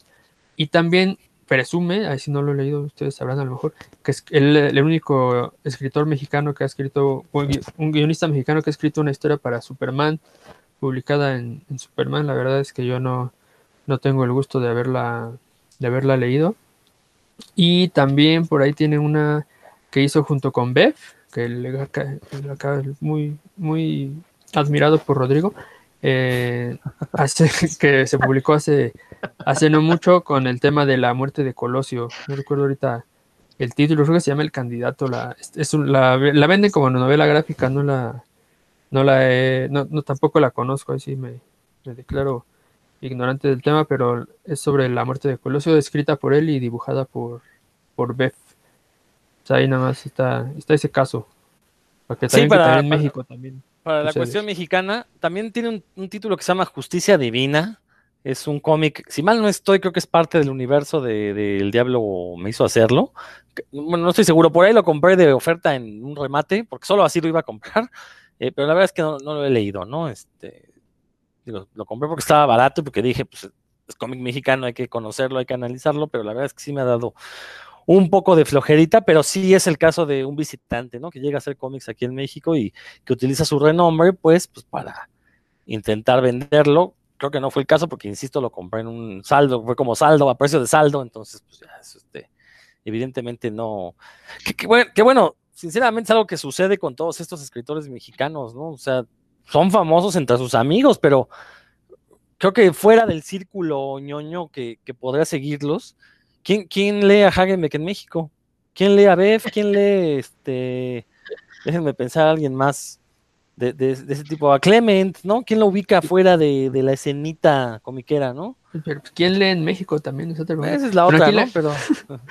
Y también presume, ahí si no lo he leído, ustedes sabrán a lo mejor, que es el, único escritor mexicano que ha escrito, un guionista mexicano que ha escrito una historia para Superman, publicada en, en Superman. La verdad es que yo no, no tengo el gusto de haberla, de haberla leído. Y también por ahí tiene una que hizo junto con Bev, que le acá muy, muy admirado por Rodrigo, eh, hace, [laughs] que se publicó hace, hace no mucho con el tema de la muerte de Colosio. No recuerdo ahorita el título, creo que se llama El Candidato. La, es la, la venden como novela gráfica, no la, no la he, no, no tampoco la conozco, así me, me declaro ignorante del tema, pero es sobre la muerte de Colosio, escrita por él y dibujada por, por Beth. O sea, ahí nada más está, está ese caso. Porque también, sí, para, en México también. Para la cuestión mexicana, también tiene un, título que se llama Justicia Divina. Es un cómic, si mal no estoy, creo que es parte del universo de, de, El Diablo me hizo hacerlo. Bueno, no estoy seguro, por ahí lo compré de oferta en un remate, porque solo así lo iba a comprar, eh, pero la verdad es que no, no, lo he leído, ¿no? Este, lo compré porque estaba barato y porque dije, pues es cómic mexicano, hay que conocerlo, hay que analizarlo, pero la verdad es que sí me ha dado un poco de flojerita, pero sí es el caso de un visitante, ¿no? Que llega a hacer cómics aquí en México y que utiliza su renombre, pues, pues para intentar venderlo. Creo que no fue el caso porque, insisto, lo compré en un saldo, fue como saldo, a precio de saldo, entonces, pues ya, este, evidentemente no. Que, bueno, que bueno, sinceramente es algo que sucede con todos estos escritores mexicanos, ¿no? O sea, son famosos entre sus amigos, pero creo que fuera del círculo ñoño que, que podría seguirlos, ¿quién, ¿quién, lee a Hagenbeck en México? ¿Quién lee a Bev? ¿Quién lee este? Déjenme pensar a alguien más de, de, ese tipo, a Clement, ¿no? ¿Quién lo ubica fuera de, de la escenita comiquera, no? Pero pues, ¿quién lee en México también? Esa es la otra, ¿no? Pero...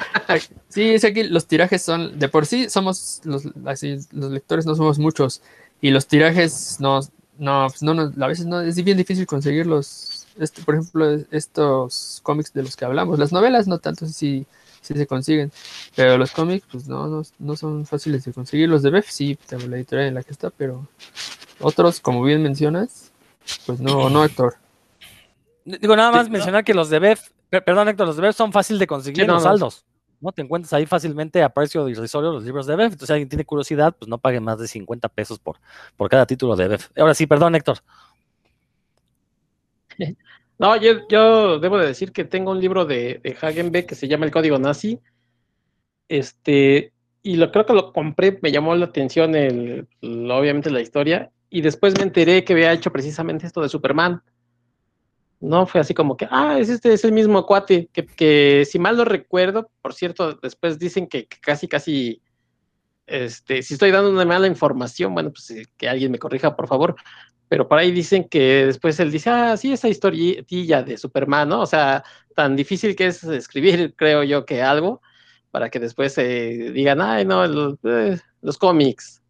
[laughs] sí, es aquí los tirajes son, de por sí somos, los, así, los lectores no somos muchos, y los tirajes no, no, pues no, no, a veces no, es bien difícil conseguirlos. Este, por ejemplo, estos cómics de los que hablamos, las novelas no tanto si, si se consiguen, pero los cómics, pues no, no, no son fáciles de conseguir. Los de BEF sí, tengo la editorial en la que está, pero otros, como bien mencionas, pues no, no, Héctor. Digo, nada más mencionar que los de BEF, perdón, Héctor, los de BEF son fáciles de conseguir los saldos. ¿no? Te encuentras ahí fácilmente a precio irrisorio los libros de BEF. Entonces, si alguien tiene curiosidad, pues no pague más de 50 pesos por, por cada título de BEF. Ahora sí, perdón, Héctor. [laughs] No, yo, yo debo de decir que tengo un libro de, Hagenbeck que se llama El Código Nazi. Este, y lo creo que lo compré, me llamó la atención el, obviamente la historia, y después me enteré que había hecho precisamente esto de Superman. No, fue así como que, ah, es este, es el mismo cuate, que, que si mal no recuerdo, por cierto, después dicen que, casi, casi, este, si estoy dando una mala información, bueno, pues eh, que alguien me corrija, por favor, pero por ahí dicen que después él dice, ah, sí, esa historietilla de Superman, ¿no? O sea, tan difícil que es escribir, [laughs] creo yo, que algo, para que después se digan, ay, no, los, eh, los cómics.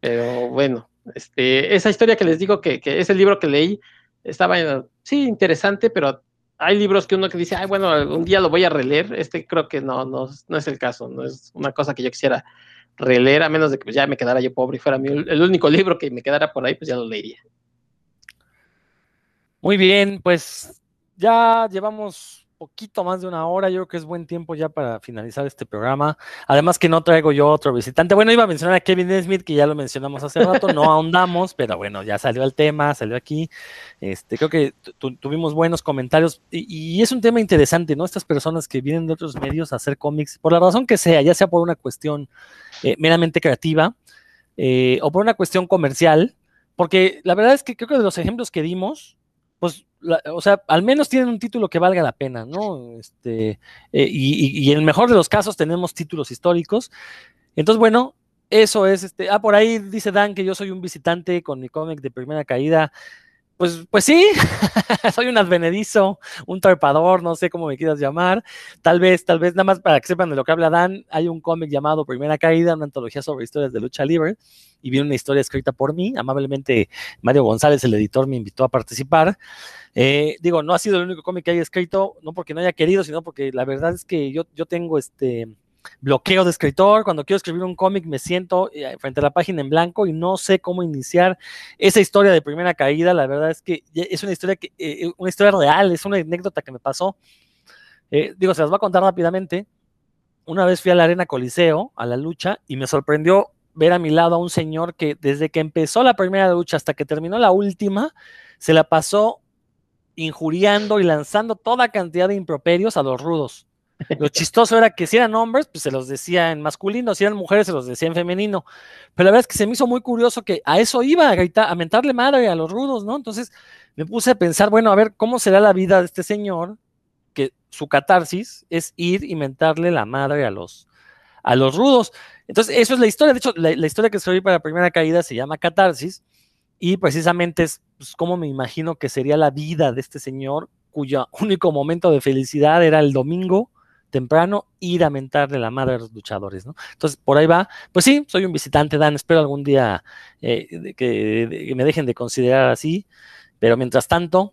Pero bueno, este, esa historia que les digo que, que es el libro que leí, estaba, sí, interesante, pero hay libros que uno que dice, ay, bueno, un día lo voy a releer. Este creo que no, no, no es el caso, no es una cosa que yo quisiera releer, a menos de que pues, ya me quedara yo pobre y fuera el único libro que me quedara por ahí, pues ya lo leería. Muy bien, pues ya llevamos poquito más de una hora, yo creo que es buen tiempo ya para finalizar este programa. Además que no traigo yo otro visitante. Bueno, iba a mencionar a Kevin Smith, que ya lo mencionamos hace rato, no ahondamos, pero bueno, ya salió el tema, salió aquí. Este, creo que tuvimos buenos comentarios y, es un tema interesante, ¿no? Estas personas que vienen de otros medios a hacer cómics, por la razón que sea, ya sea por una cuestión eh, meramente creativa eh, o por una cuestión comercial, porque la verdad es que creo que de los ejemplos que dimos, pues o sea, al menos tienen un título que valga la pena, ¿no? Este, eh, y, en el mejor de los casos tenemos títulos históricos. Entonces, bueno, eso es, este, ah, por ahí dice Dan que yo soy un visitante con mi cómic de primera caída. Pues, pues sí, [laughs] soy un advenedizo, un trepador, no sé cómo me quieras llamar. Tal vez, tal vez, nada más para que sepan de lo que habla Dan, hay un cómic llamado Primera Caída, una antología sobre historias de lucha libre, y viene una historia escrita por mí. Amablemente, Mario González, el editor, me invitó a participar. Eh, digo, no ha sido el único cómic que haya escrito, no porque no haya querido, sino porque la verdad es que yo, yo tengo este bloqueo de escritor, cuando quiero escribir un cómic me siento eh, frente a la página en blanco y no sé cómo iniciar esa historia de primera caída, la verdad es que es una historia que eh, una historia real, es una anécdota que me pasó. Eh, digo, se las voy a contar rápidamente. Una vez fui a la Arena Coliseo, a la lucha, y me sorprendió ver a mi lado a un señor que desde que empezó la primera lucha hasta que terminó la última, se la pasó injuriando y lanzando toda cantidad de improperios a los rudos. Lo chistoso era que si eran hombres, pues se los decía en masculino, si eran mujeres, se los decía en femenino. Pero la verdad es que se me hizo muy curioso que a eso iba a a mentarle madre a los rudos, ¿no? Entonces me puse a pensar, bueno, a ver, ¿cómo será la vida de este señor? Que su catarsis es ir y mentarle la madre a los, a los rudos. Entonces, eso es la historia. De hecho, la, historia que escribí para la primera caída se llama Catarsis y precisamente es pues, como me imagino que sería la vida de este señor cuyo único momento de felicidad era el domingo temprano ir a mentarle la madre a los luchadores, ¿no? Entonces, por ahí va. Pues sí, soy un visitante, Dan, espero algún día eh, que, me dejen de considerar así, pero mientras tanto,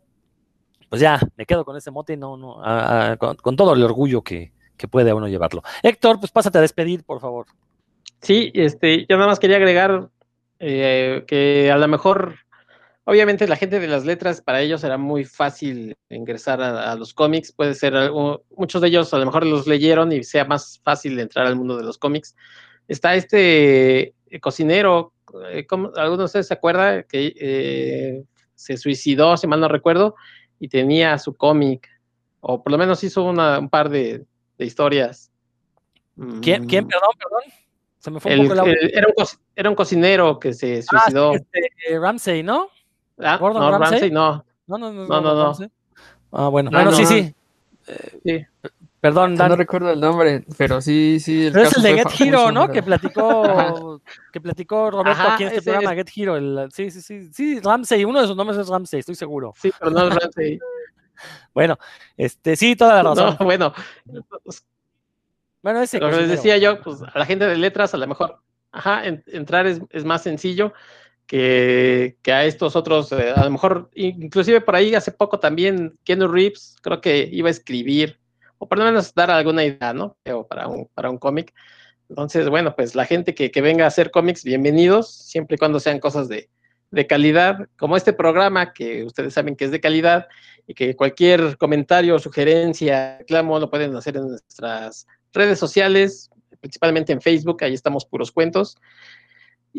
pues ya, me quedo con ese mote, no, no, con, todo el orgullo que, que puede uno llevarlo. Héctor, pues pásate a despedir, por favor. Sí, este, yo nada más quería agregar eh, que a lo mejor Obviamente la gente de las letras, para ellos será muy fácil ingresar a, los cómics, puede ser algo, muchos de ellos a lo mejor los leyeron y sea más fácil entrar al mundo de los cómics. Está este eh, cocinero, eh, ¿alguno de ustedes se acuerda que eh, se suicidó, si mal no recuerdo, y tenía su cómic, o por lo menos hizo un par de, historias. ¿Quién? ¿Quién? Mm. Perdón, perdón. Se me fue un poco la... era, un cocinero que se ah, suicidó. Ah, este, Ramsey, ¿no? Ah, Gordon no, Ramsay? no. No, no, no. No, no, no. Ah, bueno. bueno, sí, sí. sí. Perdón, Dan. No recuerdo el nombre, pero sí, sí. pero es el de Get Hero, ¿no? Que platicó, [laughs] que platicó Roberto aquí en este programa, Get Hero. El, sí, sí, sí. Sí, Ramsey, uno de sus nombres es Ramsey, estoy seguro. Sí, pero no es Ramsey. [laughs] bueno, este, sí, toda la razón. No, bueno. Bueno, ese. Lo que les decía yo, pues a la gente de letras, a lo mejor, ajá, entrar es, es más sencillo que, a estos otros, eh, a lo mejor, inclusive por ahí hace poco también Keanu Reeves creo que iba a escribir, o por lo menos dar alguna idea, ¿no? para un, para un cómic. Entonces, bueno, pues la gente que, venga a hacer cómics, bienvenidos, siempre y cuando sean cosas de, calidad, como este programa que ustedes saben que es de calidad y que cualquier comentario, sugerencia, reclamo lo pueden hacer en nuestras redes sociales, principalmente en Facebook, ahí estamos puros cuentos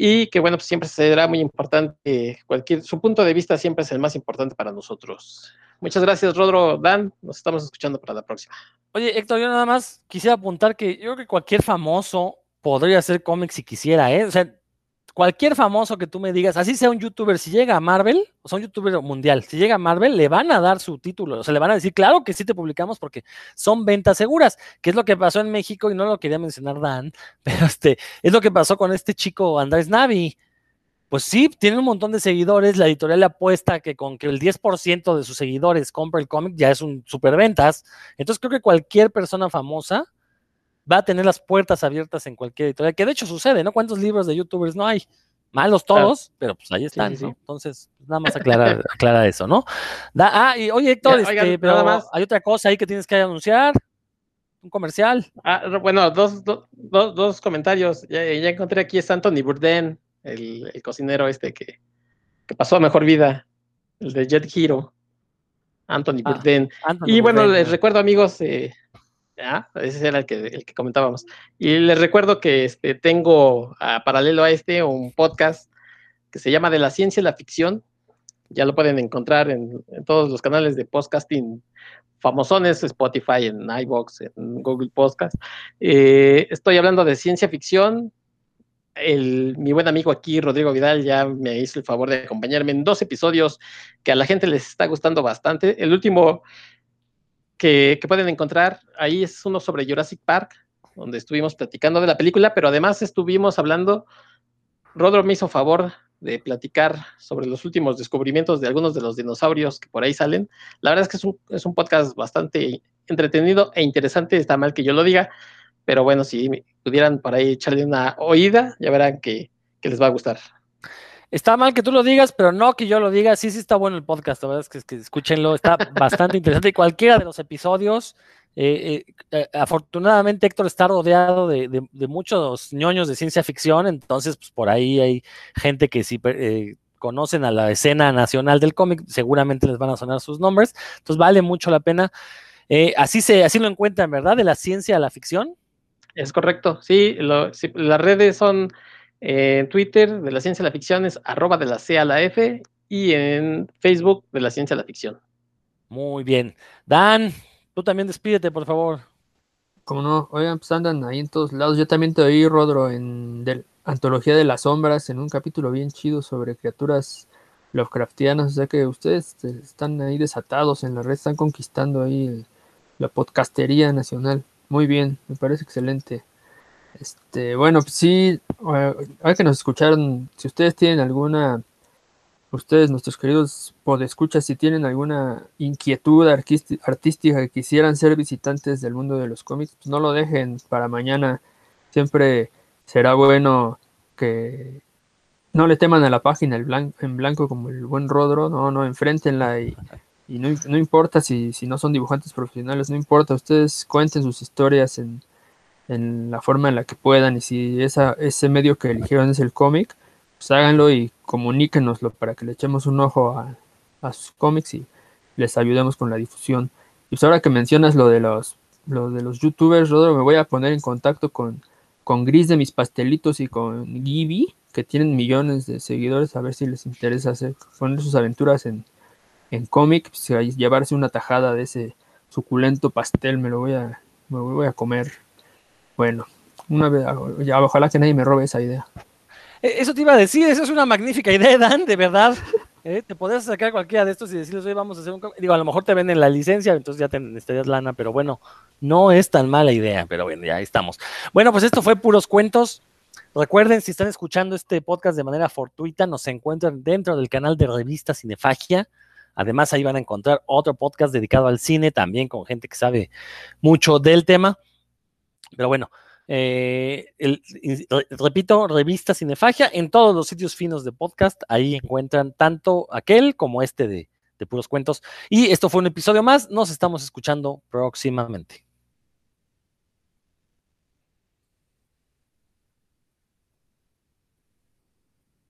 y que bueno, pues siempre será muy importante, cualquier, su punto de vista siempre es el más importante para nosotros. Muchas gracias, Rodro, Dan, nos estamos escuchando para la próxima. Oye, Héctor, yo nada más quisiera apuntar que yo creo que cualquier famoso podría hacer cómics si quisiera, ¿eh? O sea, cualquier famoso que tú me digas, así sea un youtuber, si llega a Marvel, o sea, un youtuber mundial, si llega a Marvel, le van a dar su título, o sea, le van a decir, claro que sí te publicamos porque son ventas seguras, que es lo que pasó en México y no lo quería mencionar Dan, [laughs] pero este, es lo que pasó con este chico Andrés Navi. Pues sí, tiene un montón de seguidores, la editorial le apuesta que con que el 10% de sus seguidores compre el cómic ya es un superventas. Entonces creo que cualquier persona famosa va a tener las puertas abiertas en cualquier editorial, que de hecho sucede, ¿no? ¿Cuántos libros de youtubers no hay? Malos todos, pero pues ahí están, ¿no? Entonces, pues, nada más aclarar, [laughs] aclarar eso, ¿no? ah, y oye, Héctor, este, pero más. hay otra cosa ahí que tienes que anunciar. Un comercial. Ah, bueno, dos, dos, dos, comentarios. Ya, encontré aquí es Anthony Burden, el, cocinero este que, pasó a mejor vida, el de Jet Hero. Anthony ah, Burden. y bueno, les recuerdo, amigos, eh, ese era el que, el que comentábamos. Y les recuerdo que este, tengo, a, paralelo a este, un podcast que se llama De la ciencia y la ficción. Ya lo pueden encontrar en, todos los canales de podcasting famosones, Spotify, en iBox, en Google Podcast. Eh, estoy hablando de ciencia ficción. El, mi buen amigo aquí, Rodrigo Vidal, ya me hizo el favor de acompañarme en dos episodios que a la gente les está gustando bastante. El último que, pueden encontrar. Ahí es uno sobre Jurassic Park, donde estuvimos platicando de la película, pero además estuvimos hablando, Rodro me hizo favor de platicar sobre los últimos descubrimientos de algunos de los dinosaurios que por ahí salen. La verdad es que es un, es un podcast bastante entretenido e interesante, está mal que yo lo diga, pero bueno, si pudieran por ahí echarle una oída, ya verán que, que les va a gustar. Está mal que tú lo digas, pero no que yo lo diga. Sí, sí está bueno el podcast, la verdad es que, que escúchenlo, está [laughs] bastante interesante. Y cualquiera de los episodios, eh, eh, eh, afortunadamente Héctor está rodeado de, muchos ñoños de ciencia ficción, entonces pues, por ahí hay gente que si conocen a la escena nacional del cómic, seguramente les van a sonar sus nombres, entonces vale mucho la pena. Eh, así, se, así lo encuentran, ¿verdad? De la ciencia a la ficción. Es correcto, sí, lo, sí, las redes son eh, en Twitter de la ciencia a la ficción es arroba de la C a la F y en Facebook de la ciencia a la ficción. Muy bien. Dan, tú también despídete, por favor. Como no, oigan, pues andan ahí en todos lados. Yo también te oí, Rodro, en del, Antología de las Sombras, en un capítulo bien chido sobre criaturas Lovecraftianas. O sea que ustedes este, están ahí desatados en la red, están conquistando ahí el, la podcastería nacional. Muy bien, me parece excelente. Este, bueno, pues sí, hay que nos escucharon, si ustedes tienen alguna, ustedes, nuestros queridos podescuchas, si tienen alguna inquietud artística que quisieran ser visitantes del mundo de los cómics, pues no lo dejen para mañana. Siempre será bueno que no le teman a la página el blanco, en blanco como el buen Rodro, no, no, enfréntenla y, y no, no, importa si, si, no son dibujantes profesionales, no importa, ustedes cuenten sus historias en, en la forma en la que puedan y si esa, ese medio que eligieron es el cómic, pues háganlo y comuníquenoslo para que le echemos un ojo a, sus cómics y les ayudemos con la difusión. Y pues ahora que mencionas lo de los, lo de los youtubers, Rodro, me voy a poner en contacto con, con Gris de mis pastelitos y con Gibby, que tienen millones de seguidores, a ver si les interesa hacer, poner sus aventuras en, en cómic, pues, llevarse una tajada de ese suculento pastel, me lo voy a, me voy a comer. Bueno, una vez, ya, ojalá que nadie me robe esa idea. E, eso te iba a decir, eso es una magnífica idea, Dan, de verdad. [laughs] ¿Eh? Te podrías sacar cualquiera de estos y decirles, hoy vamos a hacer un... Digo, a lo mejor te venden la licencia, entonces ya te necesitarías lana, pero bueno, no es tan mala idea, pero bueno, ya estamos. Bueno, pues esto fue Puros Cuentos. Recuerden, si están escuchando este podcast de manera fortuita, nos encuentran dentro del canal de revista Cinefagia. Además, ahí van a encontrar otro podcast dedicado al cine, también con gente que sabe mucho del tema. Pero bueno, eh, repito, revista Cinefagia, en todos los sitios finos de podcast, ahí encuentran tanto aquel como este de, de puros cuentos. Y esto fue un episodio más, nos estamos escuchando próximamente.